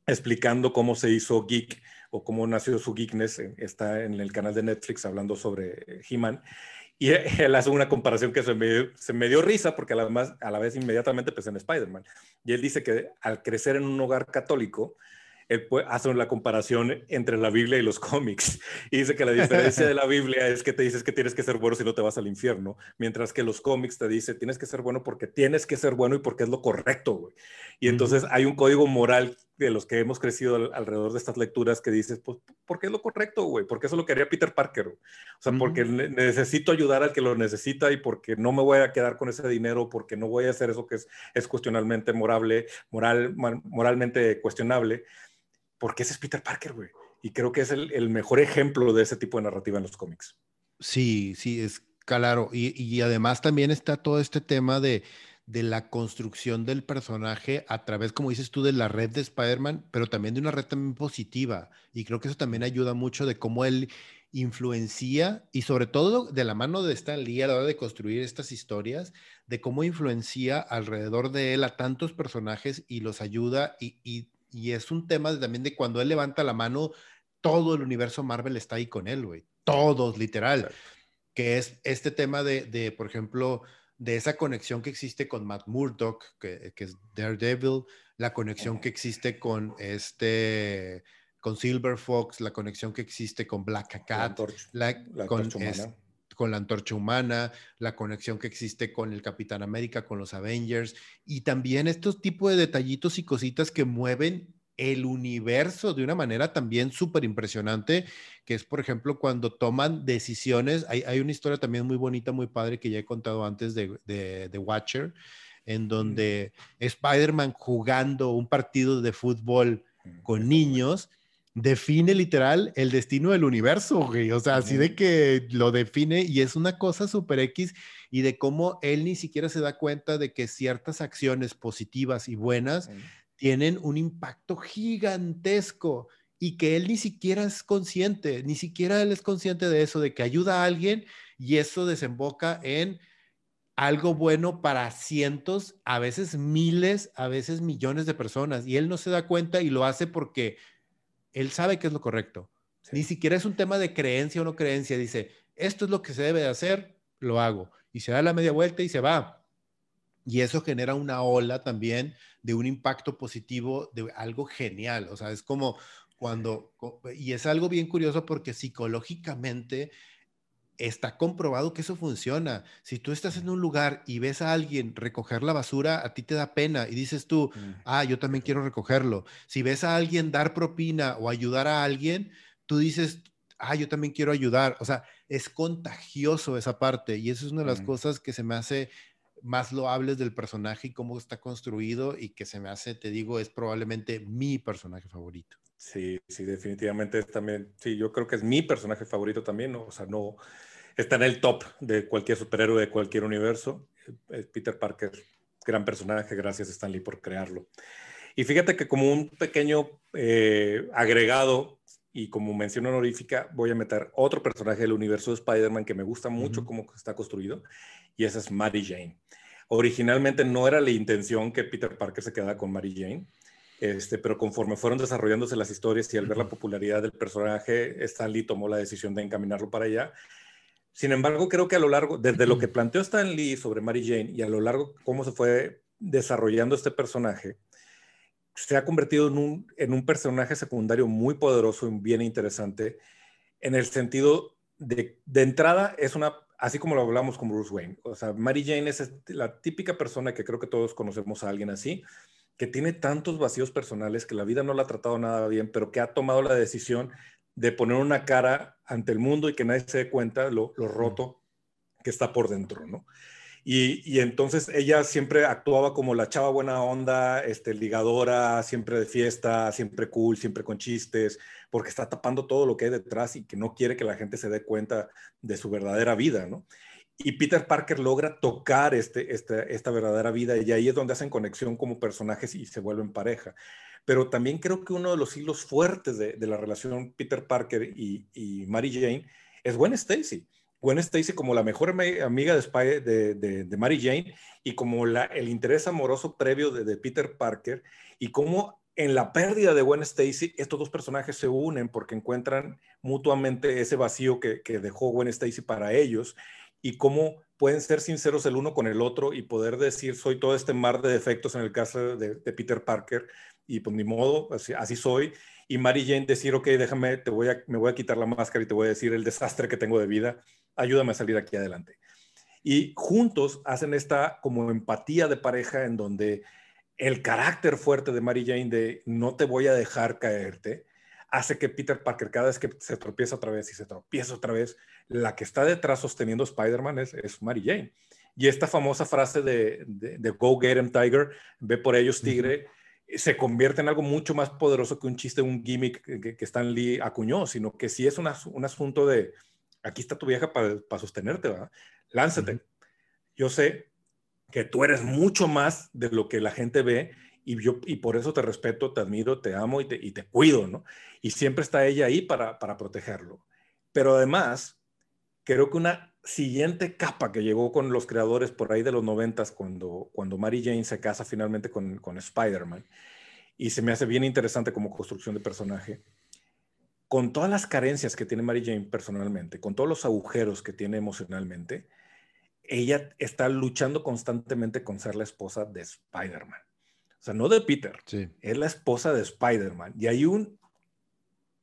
explicando cómo se hizo geek o cómo nació su geekness. Está en el canal de Netflix hablando sobre He-Man. Y (laughs) él hace una comparación que se me, dio risa porque a la, más, a la vez inmediatamente pensé en Spider-Man. Y él dice que al crecer en un hogar católico, él hace la comparación entre la Biblia y los cómics. Y dice que la diferencia de la Biblia es que te dices que tienes que ser bueno si no te vas al infierno, mientras que los cómics te dicen tienes que ser bueno porque tienes que ser bueno y porque es lo correcto, güey. Y entonces hay un código moral de los que hemos crecido alrededor de estas lecturas que dices, pues, porque es lo correcto, güey, porque eso lo quería Peter Parker, o sea, porque necesito ayudar al que lo necesita y porque no me voy a quedar con ese dinero, porque no voy a hacer eso que es, es cuestionalmente morable, moral, moralmente cuestionable, porque ese es Peter Parker, güey. Y creo que es el, mejor ejemplo de ese tipo de narrativa en los cómics. Sí, sí, es claro. Y, además también está todo este tema de, la construcción del personaje a través, como dices tú, de la red de Spider-Man, pero también de una red también positiva. Y creo que eso también ayuda mucho de cómo él influencia y sobre todo de la mano de Stan Lee a la hora de construir estas historias, de cómo influencia alrededor de él a tantos personajes y los ayuda y, y es un tema también de cuando él levanta la mano, todo el universo Marvel está ahí con él, güey. Todos, literal. Que es este tema de, de por ejemplo, de esa conexión que existe con Matt Murdock, que, que, es Daredevil, la conexión que existe con este con Silver Fox, la conexión que existe con Black Cat, la, con, con, la antorcha humana, la conexión que existe con el Capitán América, con los Avengers, y también estos tipos de detallitos y cositas que mueven el universo de una manera también súper impresionante, que es, por ejemplo, cuando toman decisiones, hay, hay, una historia también muy bonita, muy padre que ya he contado antes de, de, Watcher, en donde Spider-Man jugando un partido de fútbol con niños define literal el destino del universo, güey. O sea, así de que lo define y es una cosa super X y de cómo él ni siquiera se da cuenta de que ciertas acciones positivas y buenas tienen un impacto gigantesco y que él ni siquiera es consciente, ni siquiera él es consciente de eso, de que ayuda a alguien y eso desemboca en algo bueno para cientos, a veces miles, a veces millones de personas. Y él no se da cuenta y lo hace porque él sabe que es lo correcto. Ni siquiera es un tema de creencia o no creencia. Dice, esto es lo que se debe de hacer, lo hago. Y se da la media vuelta y se va. Y eso genera una ola también de un impacto positivo, de algo genial. O sea, es como cuando, y es algo bien curioso porque psicológicamente está comprobado que eso funciona. Si tú estás en un lugar y ves a alguien recoger la basura, a ti te da pena y dices tú, mm. ah, yo también quiero recogerlo. Si ves a alguien dar propina o ayudar a alguien, tú dices, ah, yo también quiero ayudar. O sea, es contagioso esa parte y eso es una de las mm. cosas que se me hace más loables del personaje y cómo está construido y que se me hace, te digo, es probablemente mi personaje favorito. Sí, sí, definitivamente es también, sí, yo creo que es mi personaje favorito también, o sea, no, está en el top de cualquier superhéroe de cualquier universo. Peter Parker, gran personaje, gracias Stanley por crearlo. Y fíjate que como un pequeño eh, agregado y como mención honorífica, voy a meter otro personaje del universo de Spider-Man que me gusta mucho cómo está construido, y esa es Mary Jane. Originalmente no era la intención que Peter Parker se quedara con Mary Jane, este, pero conforme fueron desarrollándose las historias y al ver la popularidad del personaje, Stanley tomó la decisión de encaminarlo para allá. Sin embargo, creo que a lo largo, desde lo que planteó Stan Lee sobre Mary Jane y a lo largo cómo se fue desarrollando este personaje, se ha convertido en un, en un personaje secundario muy poderoso y bien interesante, en el sentido de, de entrada, es una, así como lo hablamos con Bruce Wayne, o sea, Mary Jane es la típica persona que creo que todos conocemos a alguien así, que tiene tantos vacíos personales, que la vida no la ha tratado nada bien, pero que ha tomado la decisión de poner una cara ante el mundo y que nadie se dé cuenta lo, lo roto que está por dentro, ¿no? Y, y, entonces ella siempre actuaba como la chava buena onda, este, ligadora, siempre de fiesta, siempre cool, siempre con chistes, porque está tapando todo lo que hay detrás y que no quiere que la gente se dé cuenta de su verdadera vida, ¿no? Y Peter Parker logra tocar este, este, esta verdadera vida y ahí es donde hacen conexión como personajes y se vuelven pareja pero también creo que uno de los hilos fuertes de, la relación Peter Parker y, Mary Jane es Gwen Stacy. Gwen Stacy como la mejor amiga de, de, Mary Jane y como el interés amoroso previo de, Peter Parker y cómo en la pérdida de Gwen Stacy estos dos personajes se unen porque encuentran mutuamente ese vacío que, que dejó Gwen Stacy para ellos y cómo pueden ser sinceros el uno con el otro y poder decir soy todo este mar de defectos en el caso de, Peter Parker y pues ni modo, así, soy. Y Mary Jane decir, ok, déjame, te voy a, me voy a quitar la máscara y te voy a decir el desastre que tengo de vida, ayúdame a salir aquí adelante. Y juntos hacen esta como empatía de pareja en donde el carácter fuerte de Mary Jane de no te voy a dejar caerte, hace que Peter Parker cada vez que se tropieza otra vez y se tropieza otra vez, la que está detrás sosteniendo Spider-Man es, es Mary Jane. Y esta famosa frase de, de, Go Get Him Tiger, ve por ellos tigre, se convierte en algo mucho más poderoso que un chiste, un gimmick que, que Stan Lee acuñó, sino que sí es un asunto de, aquí está tu vieja para sostenerte, ¿verdad? Lánzate. Yo sé que tú eres mucho más de lo que la gente ve y, yo, y por eso te respeto, te admiro, te amo y te, y te cuido, ¿no? Y siempre está ella ahí para, para protegerlo. Pero además, creo que una siguiente capa que llegó con los creadores por ahí de los noventas, cuando, cuando Mary Jane se casa finalmente con, con Spider-Man, y se me hace bien interesante como construcción de personaje, con todas las carencias que tiene Mary Jane personalmente, con todos los agujeros que tiene emocionalmente, ella está luchando constantemente con ser la esposa de Spider-Man. O sea, no de Peter, es la esposa de Spider-Man. Y hay un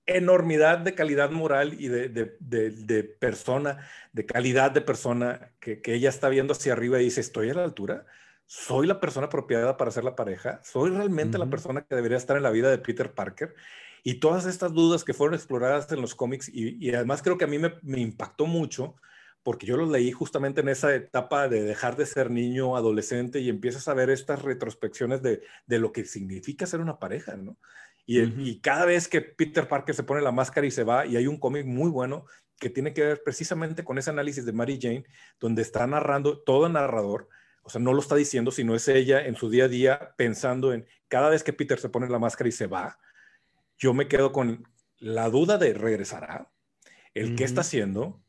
enormidad de calidad moral y de, persona, de calidad de persona que, ella está viendo hacia arriba y dice, estoy a la altura, soy la persona apropiada para ser la pareja, soy realmente la persona que debería estar en la vida de Peter Parker. Y todas estas dudas que fueron exploradas en los cómics y, además creo que a mí me, me impactó mucho porque yo los leí justamente en esa etapa de dejar de ser niño, adolescente, y empiezas a ver estas retrospecciones de, de lo que significa ser una pareja, ¿no? Y, y, cada vez que Peter Parker se pone la máscara y se va, y hay un cómic muy bueno que tiene que ver precisamente con ese análisis de Mary Jane, donde está narrando todo el narrador, o sea, no lo está diciendo, sino es ella en su día a día pensando en cada vez que Peter se pone la máscara y se va, yo me quedo con la duda de regresará, el qué está haciendo,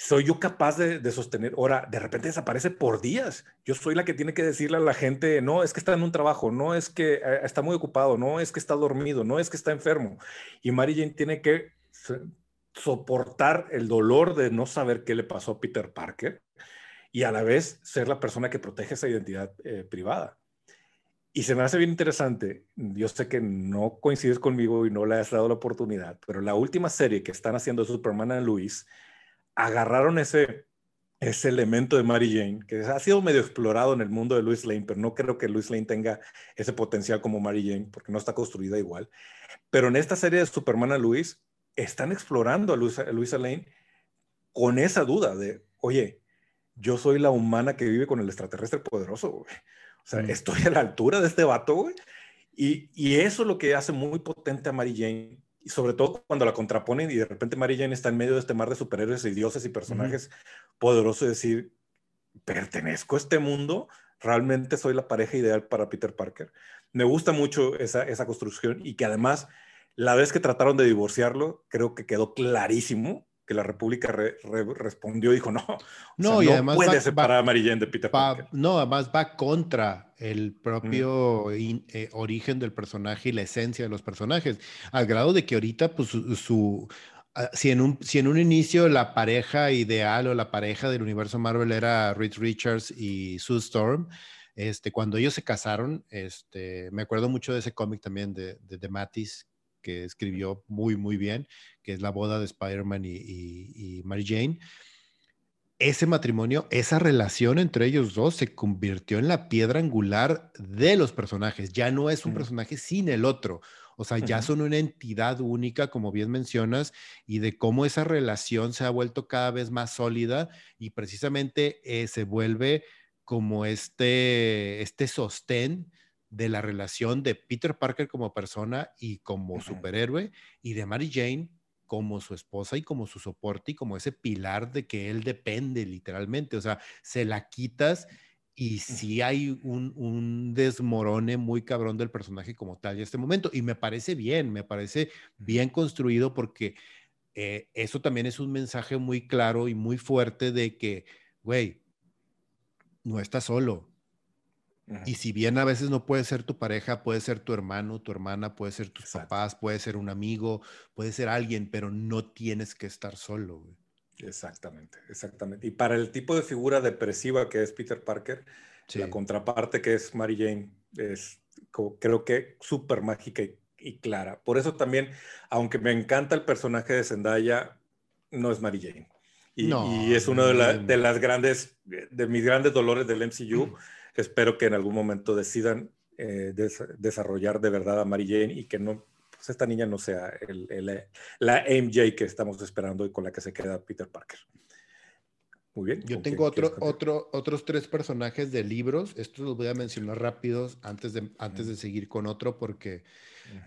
soy yo capaz de, sostener, ahora de repente desaparece por días, yo soy la que tiene que decirle a la gente, no, es que está en un trabajo, no es que eh, está muy ocupado, no es que está dormido, no es que está enfermo, y Mary Jane tiene que soportar el dolor de no saber qué le pasó a Peter Parker y a la vez ser la persona que protege esa identidad eh, privada. Y se me hace bien interesante, yo sé que no coincides conmigo y no le has dado la oportunidad, pero la última serie que están haciendo Superman and Luis, agarraron ese, ese elemento de Mary Jane, que ha sido medio explorado en el mundo de Louis Lane, pero no creo que Louis Lane tenga ese potencial como Mary Jane, porque no está construida igual. Pero en esta serie de Superman a Luis, están explorando a Luisa, Lane con esa duda de, oye, yo soy la humana que vive con el extraterrestre poderoso, O sea, mm. estoy a la altura de este vato, güey. Y, y, eso es lo que hace muy potente a Mary Jane y sobre todo cuando la contraponen y de repente Mary Jane está en medio de este mar de superhéroes y dioses y personajes poderosos y decir, pertenezco a este mundo, realmente soy la pareja ideal para Peter Parker. Me gusta mucho esa, esa construcción y que además la vez que trataron de divorciarlo, creo que quedó clarísimo que la República respondió dijo, no, no, y además puede separar a Mary Jane de Peter Parker. No, además va contra el propio eh, origen del personaje y la esencia de los personajes, al grado de que ahorita, pues, su, ah, si, en un, si en un inicio la pareja ideal o la pareja del universo Marvel era Reed Richards y Sue Storm, este, cuando ellos se casaron, este, me acuerdo mucho de ese cómic también de, de, de Mattis, que escribió muy, muy bien, que es La boda de Spider-Man y, Mary Jane. Ese matrimonio, esa relación entre ellos dos se convirtió en la piedra angular de los personajes. Ya no es un personaje sin el otro. O sea, ya son una entidad única, como bien mencionas, y de cómo esa relación se ha vuelto cada vez más sólida y precisamente eh, se vuelve como este, este sostén de la relación de Peter Parker como persona y como superhéroe y de Mary Jane como su esposa y como su soporte y como ese pilar de que él depende literalmente. O sea, se la quitas y sí hay un, desmorone muy cabrón del personaje como tal en este momento. Y me parece bien, me parece bien construido porque eh, eso también es un mensaje muy claro y muy fuerte de que, güey, no estás solo, y si bien a veces no puede ser tu pareja, puede ser tu hermano, tu hermana, puede ser tus papás, puede ser un amigo, puede ser alguien, pero no tienes que estar solo. Exactamente, exactamente. Y para el tipo de figura depresiva que es Peter Parker, la contraparte que es Mary Jane es creo que súper mágica y, clara. Por eso también, aunque me encanta el personaje de Zendaya, no es Mary Jane. Y, es uno de, de, las grandes, de mis grandes dolores del MCU espero que en algún momento decidan eh, desarrollar de verdad a Mary Jane y que no, pues esta niña no sea la MJ que estamos esperando y con la que se queda Peter Parker. Muy bien. Yo tengo otro, otro, otros tres personajes de libros. Estos los voy a mencionar rápidos antes de, antes de seguir con otro porque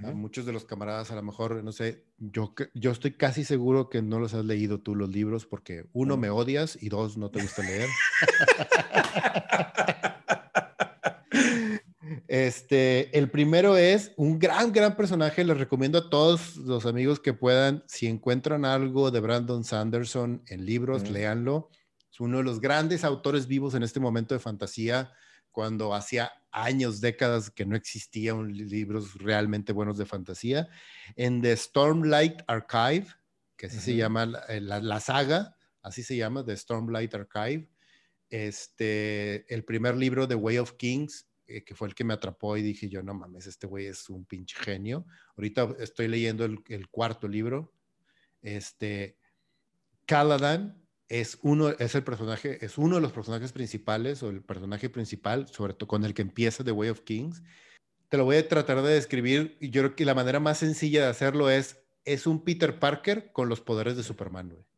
a muchos de los camaradas a lo mejor, no sé, yo, yo estoy casi seguro que no los has leído tú los libros porque uno, me odias y dos, no te gusta leer. (laughs) Este, el primero es un gran, gran personaje. Les recomiendo a todos los amigos que puedan, si encuentran algo de Brandon Sanderson en libros, léanlo. Es uno de los grandes autores vivos en este momento de fantasía, cuando hacía años, décadas que no existían libros realmente buenos de fantasía. En The Stormlight Archive, que así se llama eh, la, la, saga, así se llama, The Stormlight Archive. Este, el primer libro de Way of Kings eh, que fue el que me atrapó y dije yo, no mames, este güey es un pinche genio. Ahorita estoy leyendo el, cuarto libro. Este, Caladan es uno, es el personaje, es uno de los personajes principales o el personaje principal, sobre todo con el que empieza The Way of Kings. Te lo voy a tratar de describir y yo creo que la manera más sencilla de hacerlo es, es un Peter Parker con los poderes de Superman, güey.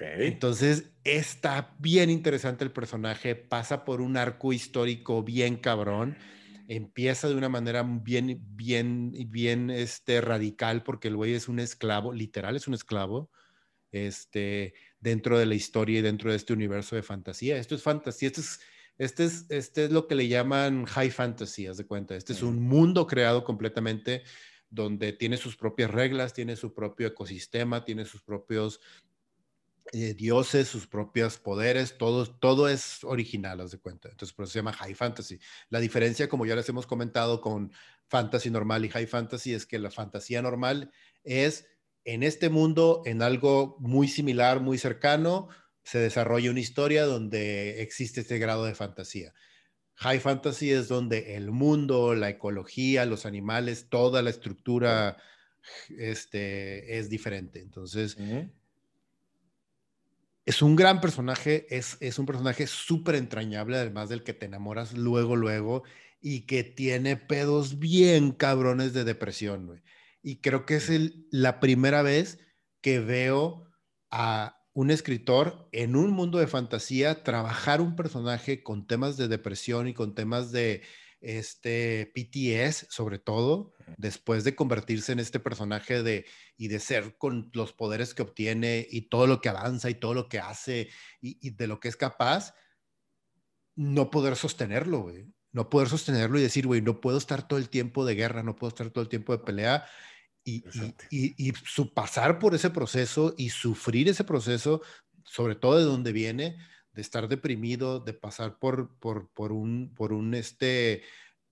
Entonces, está bien interesante el personaje, pasa por un arco histórico bien cabrón, empieza de una manera bien, bien, bien este, radical, porque el güey es un esclavo, literal es un esclavo, este, dentro de la historia y dentro de este universo de fantasía. Esto es fantasía, esto es, este es, este es lo que le llaman high fantasy, haz de cuenta. Este es un mundo creado completamente donde tiene sus propias reglas, tiene su propio ecosistema, tiene sus propios eh, dioses, sus propios poderes, todo, todo es original, haz de cuenta. Entonces, por eso se llama High Fantasy. La diferencia, como ya les hemos comentado con Fantasy normal y High Fantasy, es que la fantasía normal es en este mundo, en algo muy similar, muy cercano, se desarrolla una historia donde existe este grado de fantasía. High Fantasy es donde el mundo, la ecología, los animales, toda la estructura este, es diferente. Entonces, es un gran personaje, es, es un personaje súper entrañable, además del que te enamoras luego, luego, y que tiene pedos bien cabrones de depresión, güey. Y creo que es el, la primera vez que veo a un escritor en un mundo de fantasía trabajar un personaje con temas de depresión y con temas de este PTS, sobre todo, después de convertirse en este personaje de y de ser con los poderes que obtiene y todo lo que avanza y todo lo que hace y, de lo que es capaz, no poder sostenerlo, güey. No poder sostenerlo y decir, güey, no puedo estar todo el tiempo de guerra, no puedo estar todo el tiempo de pelea. Y, y, y, su pasar por ese proceso y sufrir ese proceso, sobre todo de donde viene, de estar deprimido, de pasar por, por, por, un, por, un, este,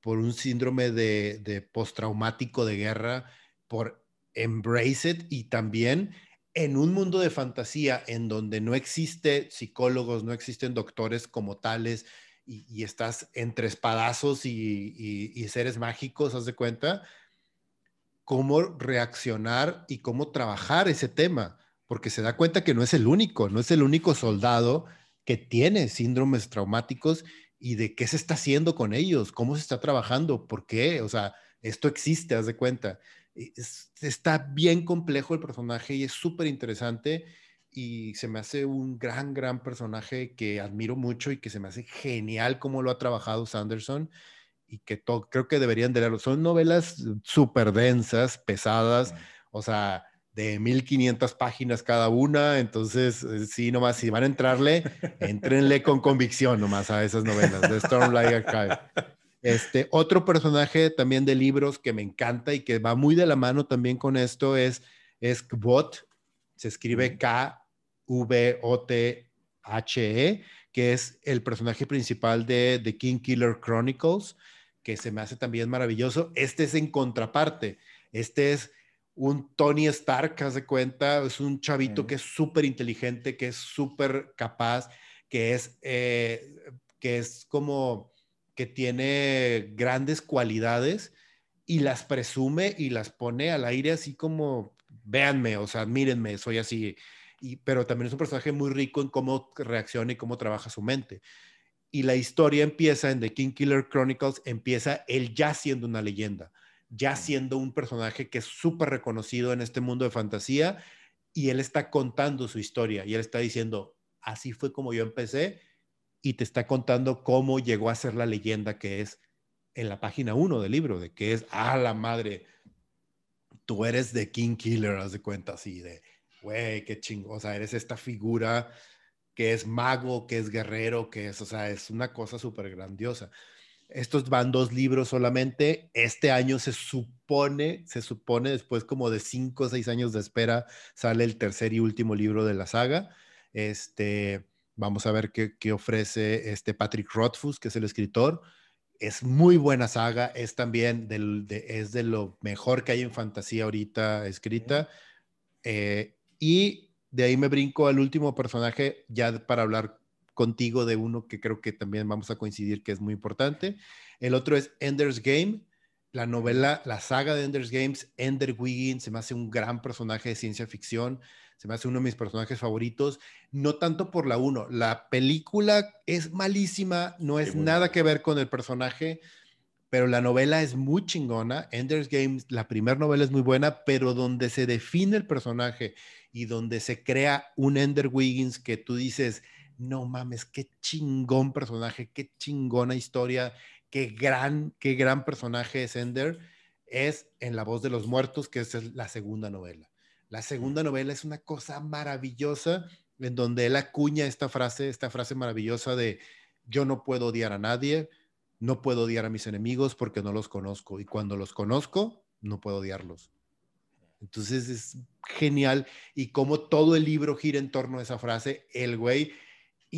por un síndrome de, de postraumático de guerra, por embrace it y también en un mundo de fantasía en donde no existe psicólogos, no existen doctores como tales y, estás entre espadazos y, y, seres mágicos, haz de cuenta, cómo reaccionar y cómo trabajar ese tema, porque se da cuenta que no es el único, no es el único soldado que tiene síndromes traumáticos y de qué se está haciendo con ellos, cómo se está trabajando, por qué, o sea, esto existe, haz de cuenta. está bien complejo el personaje y es súper interesante y se me hace un gran, gran personaje que admiro mucho y que se me hace genial cómo lo ha trabajado Sanderson y que creo que deberían de leerlo. Son novelas súper densas, pesadas, o sea, de 1500 páginas cada una, entonces eh, sí, nomás si van a entrarle, entrenle con convicción nomás a esas novelas de Stormlight Archive. Este, otro personaje también de libros que me encanta y que va muy de la mano también con esto es, es Kvot, se escribe K-V-O-T-H-E, que es el personaje principal de The King Killer Chronicles, que se me hace también maravilloso. Este es en contraparte, este es un Tony Stark, haz de cuenta, es un chavito que es súper inteligente, que es súper capaz, que es, eh, que es como que tiene grandes cualidades y las presume y las pone al aire así como, véanme, o sea, mírenme, soy así. Y, pero también es un personaje muy rico en cómo reacciona y cómo trabaja su mente. Y la historia empieza en The King Killer Chronicles, empieza él ya siendo una leyenda ya siendo un personaje que es súper reconocido en este mundo de fantasía y él está contando su historia y él está diciendo, así fue como yo empecé y te está contando cómo llegó a ser la leyenda que es en la página uno del libro, de que es, ah, la madre, tú eres de King Killer, haz de cuenta así, de, güey, qué chingo, o sea, eres esta figura que es mago, que es guerrero, que es, o sea, es una cosa súper grandiosa. Estos van dos libros solamente. Este año se supone, se supone, después como de cinco o seis años de espera, sale el tercer y último libro de la saga. Este, vamos a ver qué, qué ofrece este Patrick Rothfuss, que es el escritor. Es muy buena saga, es también del, de, es de lo mejor que hay en fantasía ahorita escrita. Eh, y de ahí me brinco al último personaje, ya para hablar contigo de uno que creo que también vamos a coincidir que es muy importante. El otro es Ender's Game, la novela, la saga de Ender's Games. Ender Wiggins se me hace un gran personaje de ciencia ficción, se me hace uno de mis personajes favoritos, no tanto por la uno, la película es malísima, no es nada que ver con el personaje, pero la novela es muy chingona. Ender's Game, la primera novela es muy buena, pero donde se define el personaje y donde se crea un Ender Wiggins que tú dices, no mames, qué chingón personaje, qué chingona historia, qué gran, qué gran personaje es Ender, es en La voz de los muertos, que es la segunda novela. La segunda novela es una cosa maravillosa en donde él acuña esta frase, esta frase maravillosa de yo no puedo odiar a nadie, no puedo odiar a mis enemigos porque no los conozco y cuando los conozco, no puedo odiarlos. Entonces es genial y como todo el libro gira en torno a esa frase, el güey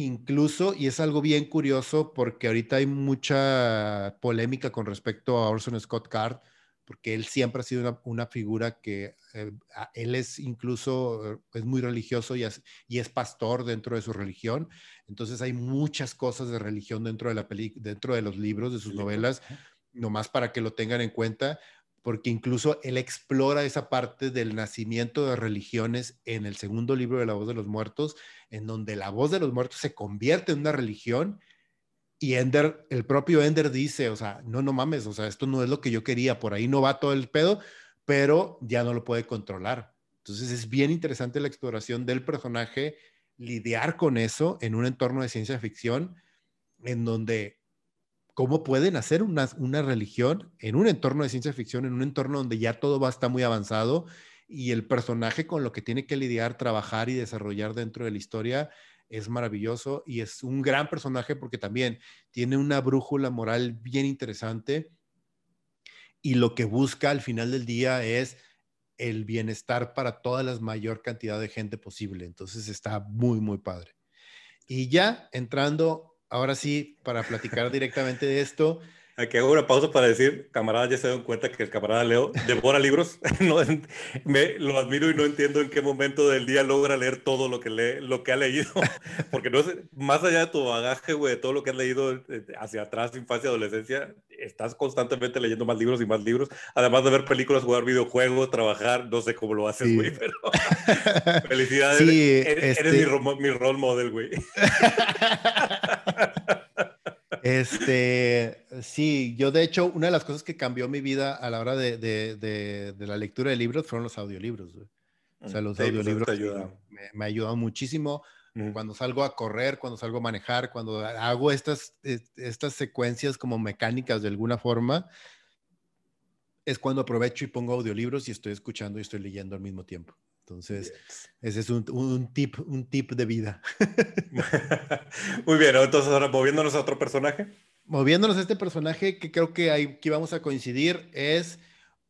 incluso, y es algo bien curioso porque ahorita hay mucha polémica con respecto a Orson Scott Card, porque él siempre ha sido una, figura que eh, él es incluso, es muy religioso y es, y es, pastor dentro de su religión. Entonces hay muchas cosas de religión dentro de, la peli, dentro de los libros, de sus novelas, nomás para que lo tengan en cuenta, porque incluso él explora esa parte del nacimiento de religiones en el segundo libro de La voz de los muertos, en donde la voz de los muertos se convierte en una religión y Ender, el propio Ender dice, o sea, no, no mames, o sea, esto no es lo que yo quería, por ahí no va todo el pedo, pero ya no lo puede controlar. Entonces es bien interesante la exploración del personaje, lidiar con eso en un entorno de ciencia ficción, en donde, ¿cómo pueden hacer una, una religión en un entorno de ciencia ficción, en un entorno donde ya todo va a estar muy avanzado y el personaje con lo que tiene que lidiar, trabajar y desarrollar dentro de la historia es maravilloso y es un gran personaje porque también tiene una brújula moral bien interesante y lo que busca al final del día es el bienestar para toda la mayor cantidad de gente posible. Entonces está muy, muy padre. Y ya entrando, ahora sí, para platicar directamente de esto, Aquí hago una pausa para decir, camaradas, ya se dan cuenta que el camarada Leo devora libros. (laughs) no, me, lo admiro y no entiendo en qué momento del día logra leer todo lo que, lee, lo que ha leído. (laughs) Porque no sé, más allá de tu bagaje, güey, de todo lo que has leído eh, hacia atrás, infancia, adolescencia, estás constantemente leyendo más libros y más libros. Además de ver películas, jugar videojuegos, trabajar, no sé cómo lo haces, güey, pero (laughs) felicidades. eres, mi, este mi role model, güey. Este, sí, yo de hecho, una de las cosas que cambió mi vida a la hora de, de, de, la lectura de libros fueron los audiolibros. O sea, mm, los audiolibros me, me ayudan muchísimo. Mm. Cuando salgo a correr, cuando salgo a manejar, cuando hago estas, estas secuencias como mecánicas de alguna forma, es cuando aprovecho y pongo audiolibros y estoy escuchando y estoy leyendo al mismo tiempo. Entonces, ese es un, un, tip, un tip de vida. (laughs) Muy bien, entonces ahora moviéndonos a otro personaje. Moviéndonos a este personaje que creo que aquí vamos a coincidir, es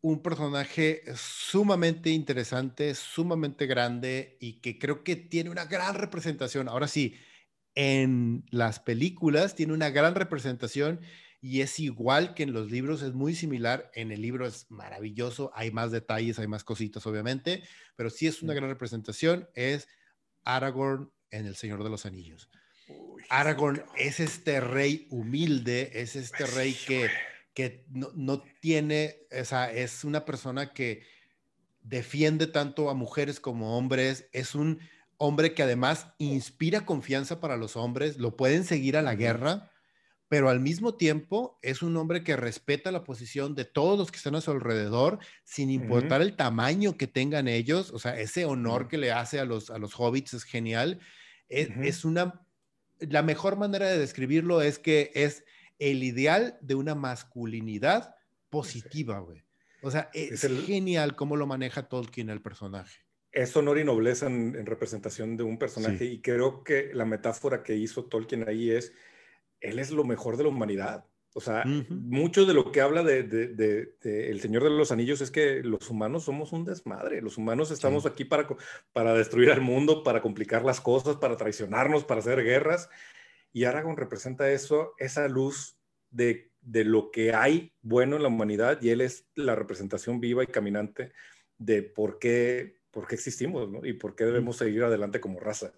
un personaje sumamente interesante, sumamente grande y que creo que tiene una gran representación. Ahora sí, en las películas tiene una gran representación y es igual que en los libros, es muy similar. En el libro es maravilloso, hay más detalles, hay más cositas, obviamente, pero sí es una gran representación. Es Aragorn en El Señor de los Anillos. Aragorn es este rey humilde, es este rey que, que no, no tiene, o sea, es una persona que defiende tanto a mujeres como hombres, es un hombre que además inspira confianza para los hombres, lo pueden seguir a la guerra pero al mismo tiempo es un hombre que respeta la posición de todos los que están a su alrededor, sin importar el tamaño que tengan ellos, o sea, ese honor que le hace a los, a los hobbits es genial. Es, es, una, la mejor manera de describirlo es que es el ideal de una masculinidad positiva, güey. O sea, es, genial cómo lo maneja Tolkien el personaje. Es honor y nobleza en, representación de un personaje y creo que la metáfora que hizo Tolkien ahí es él es lo mejor de la humanidad. O sea, mucho de lo que habla de, El Señor de los Anillos es que los humanos somos un desmadre. Los humanos estamos aquí para, para destruir al mundo, para complicar las cosas, para traicionarnos, para hacer guerras. Y Aragorn representa eso, esa luz de, lo que hay bueno en la humanidad y él es la representación viva y caminante de por qué, por qué existimos y por qué debemos seguir adelante como raza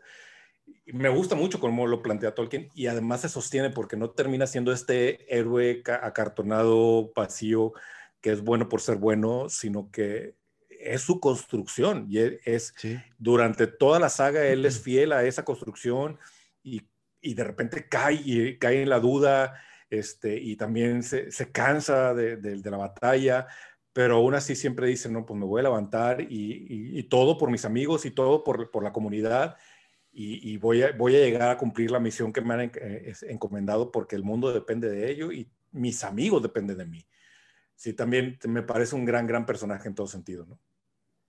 me gusta mucho cómo lo plantea Tolkien y además se sostiene porque no termina siendo este héroe acartonado, vacío, que es bueno por ser bueno, sino que es su construcción y e, es durante toda la saga él es fiel a esa construcción y, y de repente cae y cae en la duda, este, y también se, se cansa de, de, la batalla, pero aún así siempre dice, no, pues me voy a levantar y, y, todo por mis amigos y todo por, por la comunidad y, voy, a, voy a llegar a cumplir la misión que me han eh, encomendado porque el mundo depende de ello y mis amigos dependen de mí. Sí, también me parece un gran, gran personaje en todo sentido, ¿no?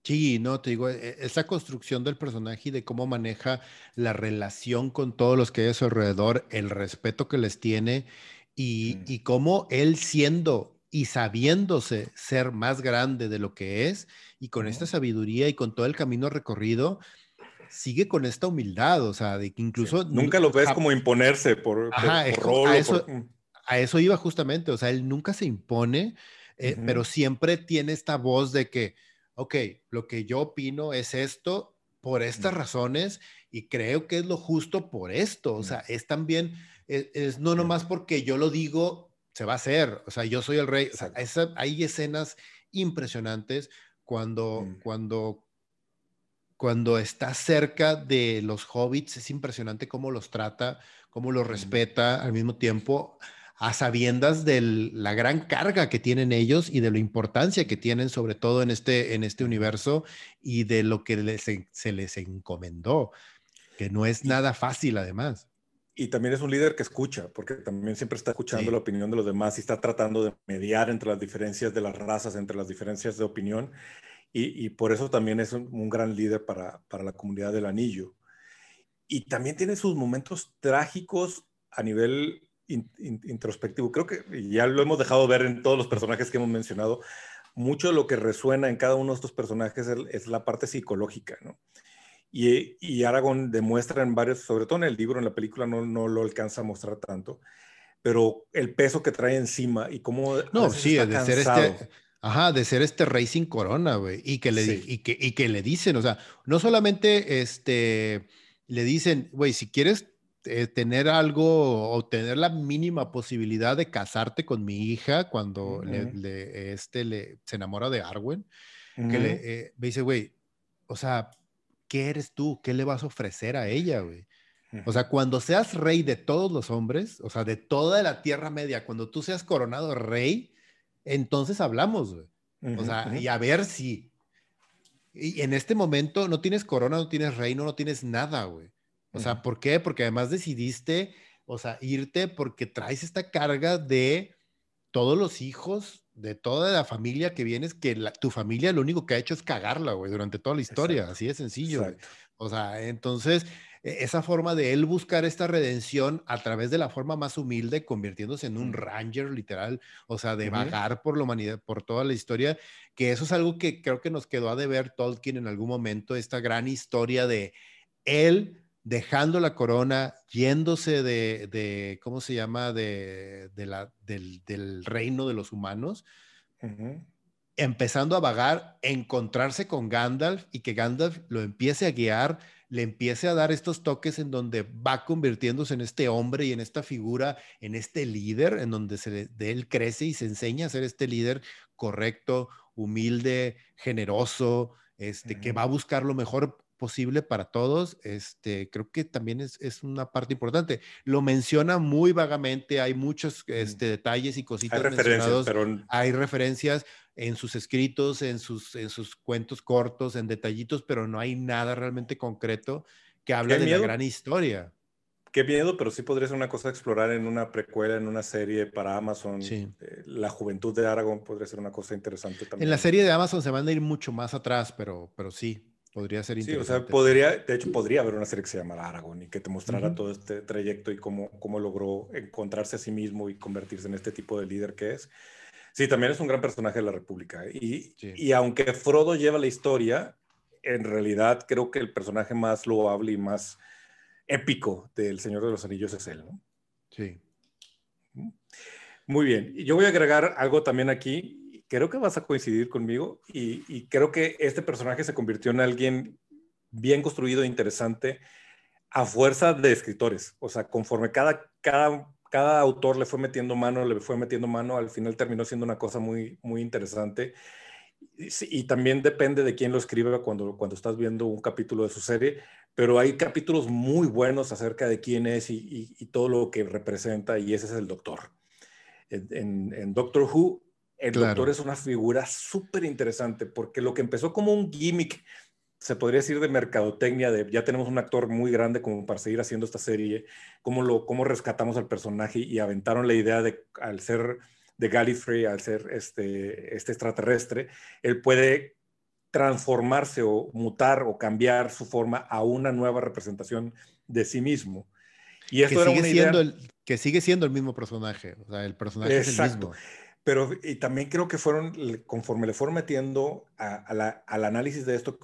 Sí, no, te digo, e, esa construcción del personaje y de cómo maneja la relación con todos los que hay a su alrededor, el respeto que les tiene y, mm. y cómo él siendo y sabiéndose ser más grande de lo que es y con esta sabiduría y con todo el camino recorrido, sigue con esta humildad, o sea, de que incluso... Nunca lo ves como imponerse por, Ajá, rol. A eso, mm. a eso, iba justamente, o sea, él nunca se impone, eh, pero siempre tiene esta voz de que, ok, lo que yo opino es esto por estas razones y creo que es lo justo por esto, o sea, es también, e, es, no nomás porque yo lo digo, se va a hacer, o sea, yo soy el rey, o sea, hay escenas impresionantes cuando, mm. cuando cuando está cerca de los hobbits, es impresionante cómo los trata, cómo los respeta al mismo tiempo, a sabiendas de la gran carga que tienen ellos y de la importancia que tienen, sobre todo en este, en este universo y de lo que se les encomendó, que no es nada fácil además. Y también es un líder que escucha, porque también siempre está escuchando la opinión de los demás y está tratando de mediar entre las diferencias de las razas, entre las diferencias de opinión y, por eso también es un, gran líder para, para, la comunidad del anillo. Y también tiene sus momentos trágicos a nivel introspectivo. Creo que ya lo hemos dejado ver en todos los personajes que hemos mencionado. Mucho de lo que resuena en cada uno de estos personajes es, la parte psicológica, ¿no? Y, y, Aragorn demuestra en varios, sobre todo en el libro, en la película no, no lo alcanza a mostrar tanto, pero el peso que trae encima y cómo... No, sí, de ser este Ajá, de ser este rey sin corona, güey. Y, que le, y, que, y que le dicen, o sea, no solamente este, le dicen, güey, si quieres eh, tener algo o tener la mínima posibilidad de casarte con mi hija cuando le, este, le, se enamora de Arwen, que le eh, me dice, güey, o sea, ¿qué eres tú? ¿Qué le vas a ofrecer a ella, güey? O sea, cuando seas rey de todos los hombres, o sea, de toda la Tierra Media, cuando tú seas coronado rey, entonces hablamos, güey. o sea, y a ver si. Y en este momento no tienes corona, no tienes reino, no tienes nada, güey. O sea, ¿por qué? Porque además decidiste, o sea, irte porque traes esta carga de todos los hijos, de toda la familia que vienes, que tu familia lo único que ha hecho es cagarla, güey, durante toda la historia. Así de sencillo. O sea, entonces esa forma de él buscar esta redención a través de la forma más humilde, convirtiéndose en un ranger literal, o sea, de vagar por la humanidad, por toda la historia, que eso es algo que creo que nos quedó a deber Tolkien en algún momento, esta gran historia de él dejando la corona, yéndose de, ¿cómo se llama?, de, la, del, reino de los humanos. empezando a vagar, encontrarse con Gandalf y que Gandalf lo empiece a guiar le empiece a dar estos toques en donde va convirtiéndose en este hombre y en esta figura, en este líder, en donde se de él crece y se enseña a ser este líder correcto, humilde, generoso, este, que va a buscar lo mejor posible para todos, este, creo que también es, es, una parte importante. Lo menciona muy vagamente, hay muchos este, detalles y cositas hay referencias, pero... hay referencias en sus escritos, en sus, en sus cuentos cortos, en detallitos, pero no hay nada realmente concreto que hable de la gran historia. Qué miedo, pero sí podría ser una cosa a explorar en una precuela, en una serie para Amazon. Eh, la juventud de Aragón podría ser una cosa interesante también. En la serie de Amazon se van a ir mucho más atrás, pero, pero sí, Podría ser interesante. Sí, o sea, podría, de hecho, podría haber una serie que se llamara Aragón y que te mostrara todo este trayecto y cómo, cómo logró encontrarse a sí mismo y convertirse en este tipo de líder que es. Sí, también es un gran personaje de la República. ¿eh? Y, y aunque Frodo lleva la historia, en realidad creo que el personaje más loable y más épico del Señor de los Anillos es él, ¿no? Sí. Muy bien. Yo voy a agregar algo también aquí creo que vas a coincidir conmigo y, creo que este personaje se convirtió en alguien bien construido e interesante a fuerza de escritores. O sea, conforme cada, cada, cada autor le fue metiendo mano, le fue metiendo mano, al final terminó siendo una cosa muy, muy interesante. Y, también depende de quién lo escriba cuando, cuando estás viendo un capítulo de su serie, pero hay capítulos muy buenos acerca de quién es y, y todo lo que representa y ese es el doctor. en, Doctor Who, el doctor es una figura súper interesante porque lo que empezó como un gimmick, se podría decir de mercadotecnia, de ya tenemos un actor muy grande como para seguir haciendo esta serie, cómo, lo, cómo rescatamos al personaje y aventaron la idea de al ser de Gallifrey, al ser este, este extraterrestre, él puede transformarse o mutar o cambiar su forma a una nueva representación de sí mismo. Y esto que, sigue siendo el, que sigue siendo el mismo personaje, o sea, el personaje es el mismo. Pero y también creo que fueron, conforme le fueron metiendo al análisis de esto,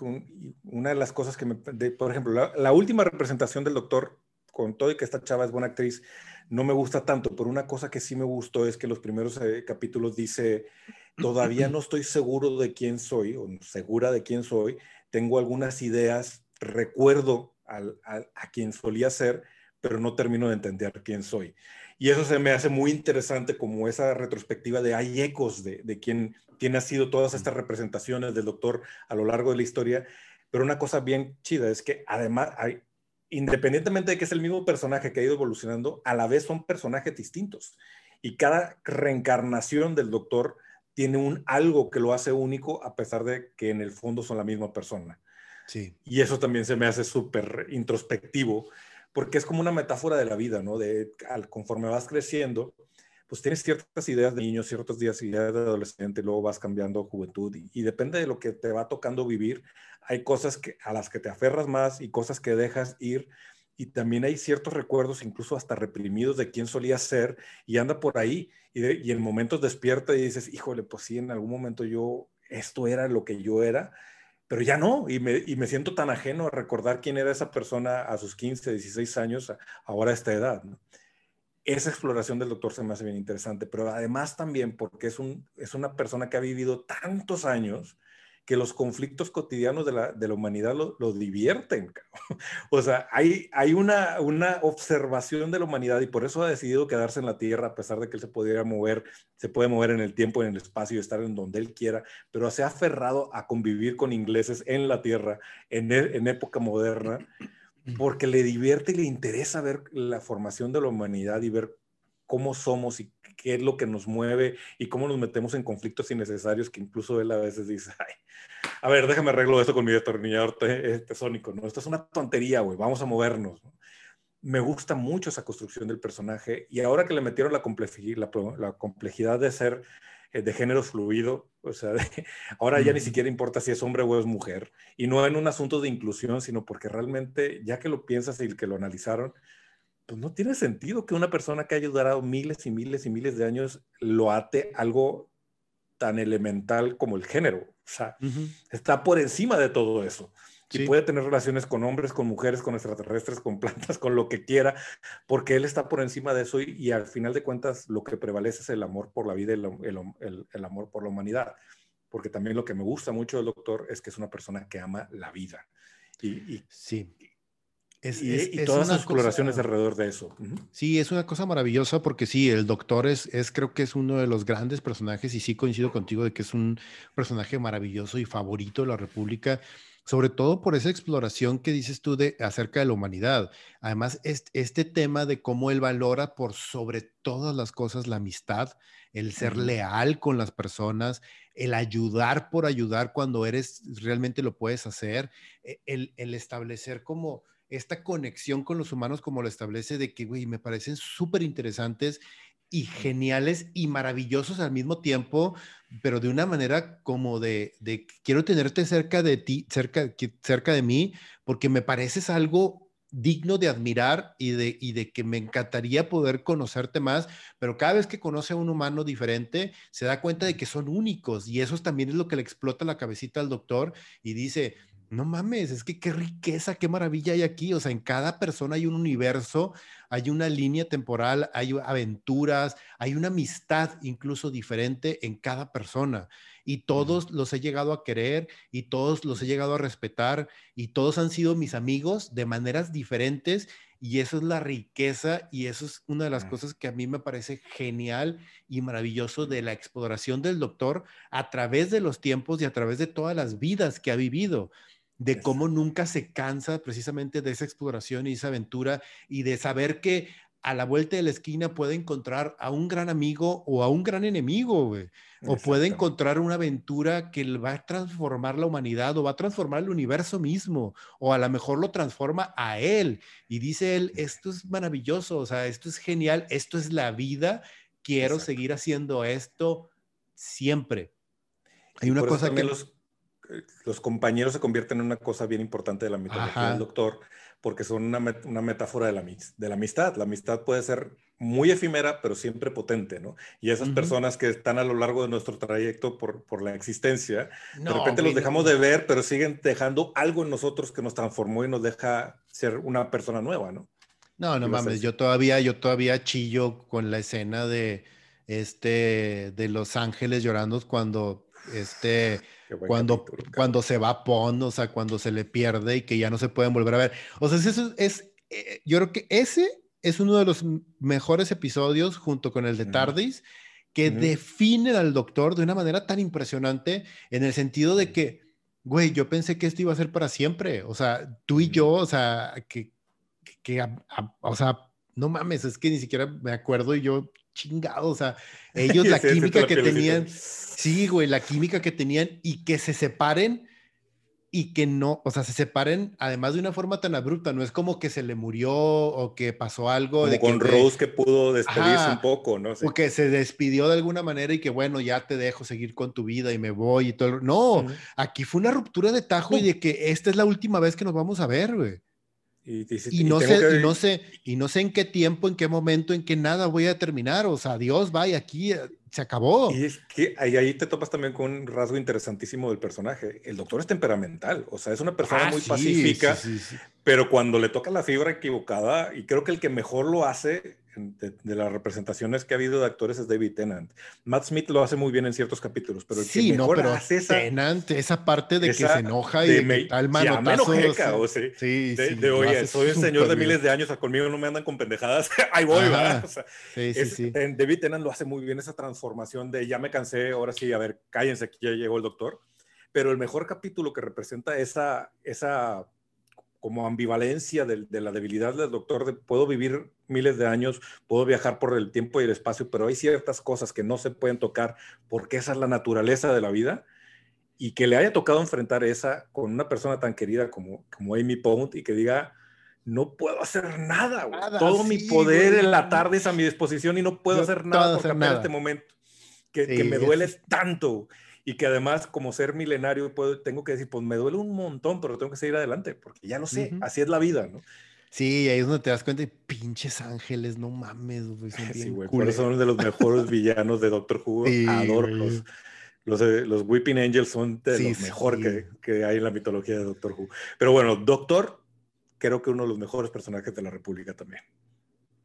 una de las cosas que me, por ejemplo, la, última representación del doctor, con todo y que esta chava es buena actriz, no me gusta tanto, pero una cosa que sí me gustó es que los primeros eh, capítulos dice, todavía (clears throat) no estoy seguro de quién soy, o segura de quién soy, tengo algunas ideas, recuerdo a quien solía ser, pero no termino de entender quién soy. Y eso se me hace muy interesante como esa retrospectiva de hay ecos de, de quién, quién ha sido todas estas representaciones del doctor a lo largo de la historia. Pero una cosa bien chida es que además, hay, independientemente de que es el mismo personaje que ha ido evolucionando, a la vez son personajes distintos. Y cada reencarnación del doctor tiene un algo que lo hace único a pesar de que en el fondo son la misma persona. Sí. Y eso también se me hace súper introspectivo porque es como una metáfora de la vida, ¿no? De al, conforme vas creciendo, pues tienes ciertas ideas de niño, ciertas ideas de adolescente, luego vas cambiando juventud y, depende de lo que te va tocando vivir. Hay cosas que, a las que te aferras más y cosas que dejas ir y también hay ciertos recuerdos, incluso hasta reprimidos, de quién solía ser y anda por ahí y, y en momentos despierta y dices, híjole, pues sí, en algún momento yo, esto era lo que yo era pero ya no, y me, y me, siento tan ajeno a recordar quién era esa persona a sus 15, 16 años, ahora a esta edad. Esa exploración del doctor se me hace bien interesante, pero además también porque es, un, es una persona que ha vivido tantos años que los conflictos cotidianos de la, de la humanidad lo, lo divierten. (laughs) O sea, hay, hay una, una observación de la humanidad y por eso ha decidido quedarse en la Tierra, a pesar de que él se pudiera mover, se puede mover en el tiempo, en el espacio y estar en donde él quiera, pero se ha aferrado a convivir con ingleses en la Tierra, en, e, en época moderna, (clears throat) porque le divierte y le interesa ver la formación de la humanidad y ver cómo somos y qué es lo que nos mueve y cómo nos metemos en conflictos innecesarios que incluso él a veces dice, ay, a ver, déjame arreglo esto con mi destornillador tesónico, ¿no? Esto es una tontería, güey, vamos a movernos. Me gusta mucho esa construcción del personaje y ahora que le metieron la, complejidad, la, complejidad de ser eh, de género fluido, o sea, (laughs) ahora ya ni siquiera importa si es hombre o es mujer, y no en un asunto de inclusión, sino porque realmente, ya que lo piensas y que lo analizaron, pues no tiene sentido que una persona que haya durado miles y miles y miles de años lo ate algo tan elemental como el género. O sea, está por encima de todo eso. Y puede tener relaciones con hombres, con mujeres, con extraterrestres, con plantas, con lo que quiera, porque él está por encima de eso y, al final de cuentas lo que prevalece es el amor por la vida y el, amor por la humanidad. Porque también lo que me gusta mucho del doctor es que es una persona que ama la vida. Y, y, sí. Es, y, todas las exploraciones alrededor de eso. Sí, es una cosa maravillosa porque sí, el doctor es, es, creo que es uno de los grandes personajes y sí coincido contigo de que es un personaje maravilloso y favorito de la República, sobre todo por esa exploración que dices tú de acerca de la humanidad. Además, este, este tema de cómo él valora por sobre todas las cosas la amistad, el ser leal con las personas, el ayudar por ayudar cuando eres realmente lo puedes hacer, e, el, el establecer como esta conexión con los humanos como lo establece de que, güey, me parecen súper interesantes y geniales y maravillosos al mismo tiempo, pero de una manera como de, de quiero tenerte cerca de ti, cerca, cerca de mí, porque me pareces algo digno de admirar y de, y de que me encantaría poder conocerte más, pero cada vez que conoce a un humano diferente, se da cuenta de que son únicos y eso también es lo que le explota la cabecita al doctor y dice, no mames, es que qué riqueza, qué maravilla hay aquí. O sea, en cada persona hay un universo, hay una línea temporal, hay aventuras, hay una amistad incluso diferente en cada persona. Y todos los he llegado a querer y todos los he llegado a respetar y todos han sido mis amigos de maneras diferentes. Y eso es la riqueza y eso es una de las cosas que a mí me parece genial y maravilloso de la exploración del doctor a través de los tiempos y a través de todas las vidas que ha vivido de cómo nunca se cansa precisamente de esa exploración y esa aventura y de saber que a la vuelta de la esquina puede encontrar a un gran amigo o a un gran enemigo, güey. O puede encontrar una aventura que va a transformar la humanidad o va a transformar el universo mismo, o a lo mejor lo transforma a él. Y dice él, esto es maravilloso, o sea, esto es genial, esto es la vida, quiero seguir haciendo esto siempre. Hay una cosa que... Los, los, compañeros se convierten en una cosa bien importante de la mitología del doctor, porque son una, una metáfora de la, de la amistad. La amistad puede ser muy efímera, pero siempre potente, ¿no? Y esas personas que están a lo largo de nuestro trayecto por, por la existencia, de repente los dejamos de ver, pero siguen dejando algo en nosotros que nos transformó y nos deja ser una persona nueva, ¿no? No, no mames, yo todavía, yo todavía chillo con la escena de este de Los Ángeles llorando cuando este cuando, cuando se va Pon, o sea, cuando se le pierde y que ya no se pueden volver a ver. O sea, eso es, eh, yo creo que ese es uno de los mejores episodios junto con el de Tardis que definen al doctor de una manera tan impresionante en el sentido de que, güey, yo pensé que esto iba a ser para siempre. O sea, tú y yo, o sea, que, que, o sea, no mames, es que ni siquiera me acuerdo y yo chingado, o sea, ellos (laughs) la química que tenían, sí, güey, la química que tenían y que se separen y que no, o sea, se separen además de una forma tan abrupta, no es como que se le murió o que pasó algo. Como de con Rose que pudo despedirse un poco, ¿no? O que se despidió de alguna manera y que bueno, ya te dejo seguir con tu vida y me voy y todo. No, aquí fue una ruptura de tajo y de que esta es la última vez que nos vamos a ver, güey. Y, no sé, no sé, y no sé en qué tiempo, en qué momento, en qué nada voy a terminar. O sea, Dios, vaya, aquí eh, se acabó. Y es que ahí, ahí te topas también con un rasgo interesantísimo del personaje. El doctor es temperamental, o sea, es una persona ah, muy pacífica, pero cuando le toca la fibra equivocada, y creo que el que mejor lo hace de, las representaciones que ha habido de actores es David Tennant. Matt Smith lo hace muy bien en ciertos capítulos, pero el sí, que mejor hace esa, Tennant, esa parte de que se enoja y de tal manotazo. o sí, sí, de, de, oye, soy un señor de miles de años, a conmigo no me andan con pendejadas, (laughs) ahí voy, ¿verdad? O sea, sí, sí, sí. David Tennant lo hace muy bien esa transformación de ya me cansé, ahora sí, a ver, cállense, aquí ya llegó el doctor. Pero el mejor capítulo que representa esa, esa como ambivalencia de, la debilidad del doctor, de puedo vivir miles de años, puedo viajar por el tiempo y el espacio, pero hay ciertas cosas que no se pueden tocar porque esa es la naturaleza de la vida. Y que le haya tocado enfrentar esa con una persona tan querida como, como Amy Pond y que diga, no puedo hacer nada, todo mi poder en la tarde es a mi disposición y no puedo hacer nada por cambiar este momento, que, que me duele tanto y que además como ser milenario puedo, tengo que decir, pues me duele un montón, pero tengo que seguir adelante, porque ya lo sé, así es la vida, ¿no? Sí, ahí es donde te das cuenta de pinches ángeles, no mames, güey. (laughs) sí, güey, por eso son de los mejores (laughs) villanos de Doctor Who, adoro los, los, eh, los, Weeping Angels son de los mejor que, que hay en la mitología de Doctor Who. Pero bueno, Doctor, creo que uno de los mejores personajes de la República también.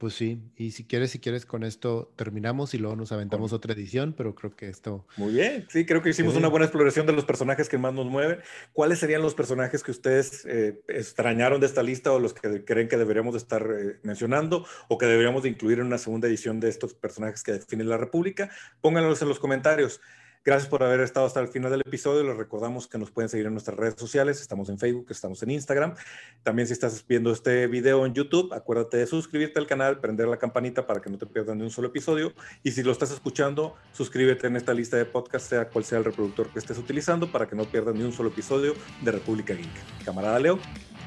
Pues sí, y si quieres, si quieres, con esto terminamos y luego nos aventamos otra edición, pero creo que esto... Muy bien, sí, creo que hicimos una buena exploración de los personajes que más nos mueven. ¿Cuáles serían los personajes que ustedes eh, extrañaron de esta lista o los que creen que deberíamos de estar eh, mencionando o que deberíamos de incluir en una segunda edición de estos personajes que definen la República? Pónganlos en los comentarios. Gracias por haber estado hasta el final del episodio. Les recordamos que nos pueden seguir en nuestras redes sociales. Estamos en Facebook, estamos en Instagram. También si estás viendo este video en YouTube, acuérdate de suscribirte al canal, prender la campanita para que no te pierdas ni un solo episodio. Y si lo estás escuchando, suscríbete en esta lista de podcast, sea cual sea el reproductor que estés utilizando, para que no pierdas ni un solo episodio de República Geek. Camarada Leo.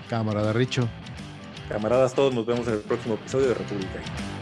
Camarada Richo. Camaradas todos, nos vemos en el próximo episodio de República Geek.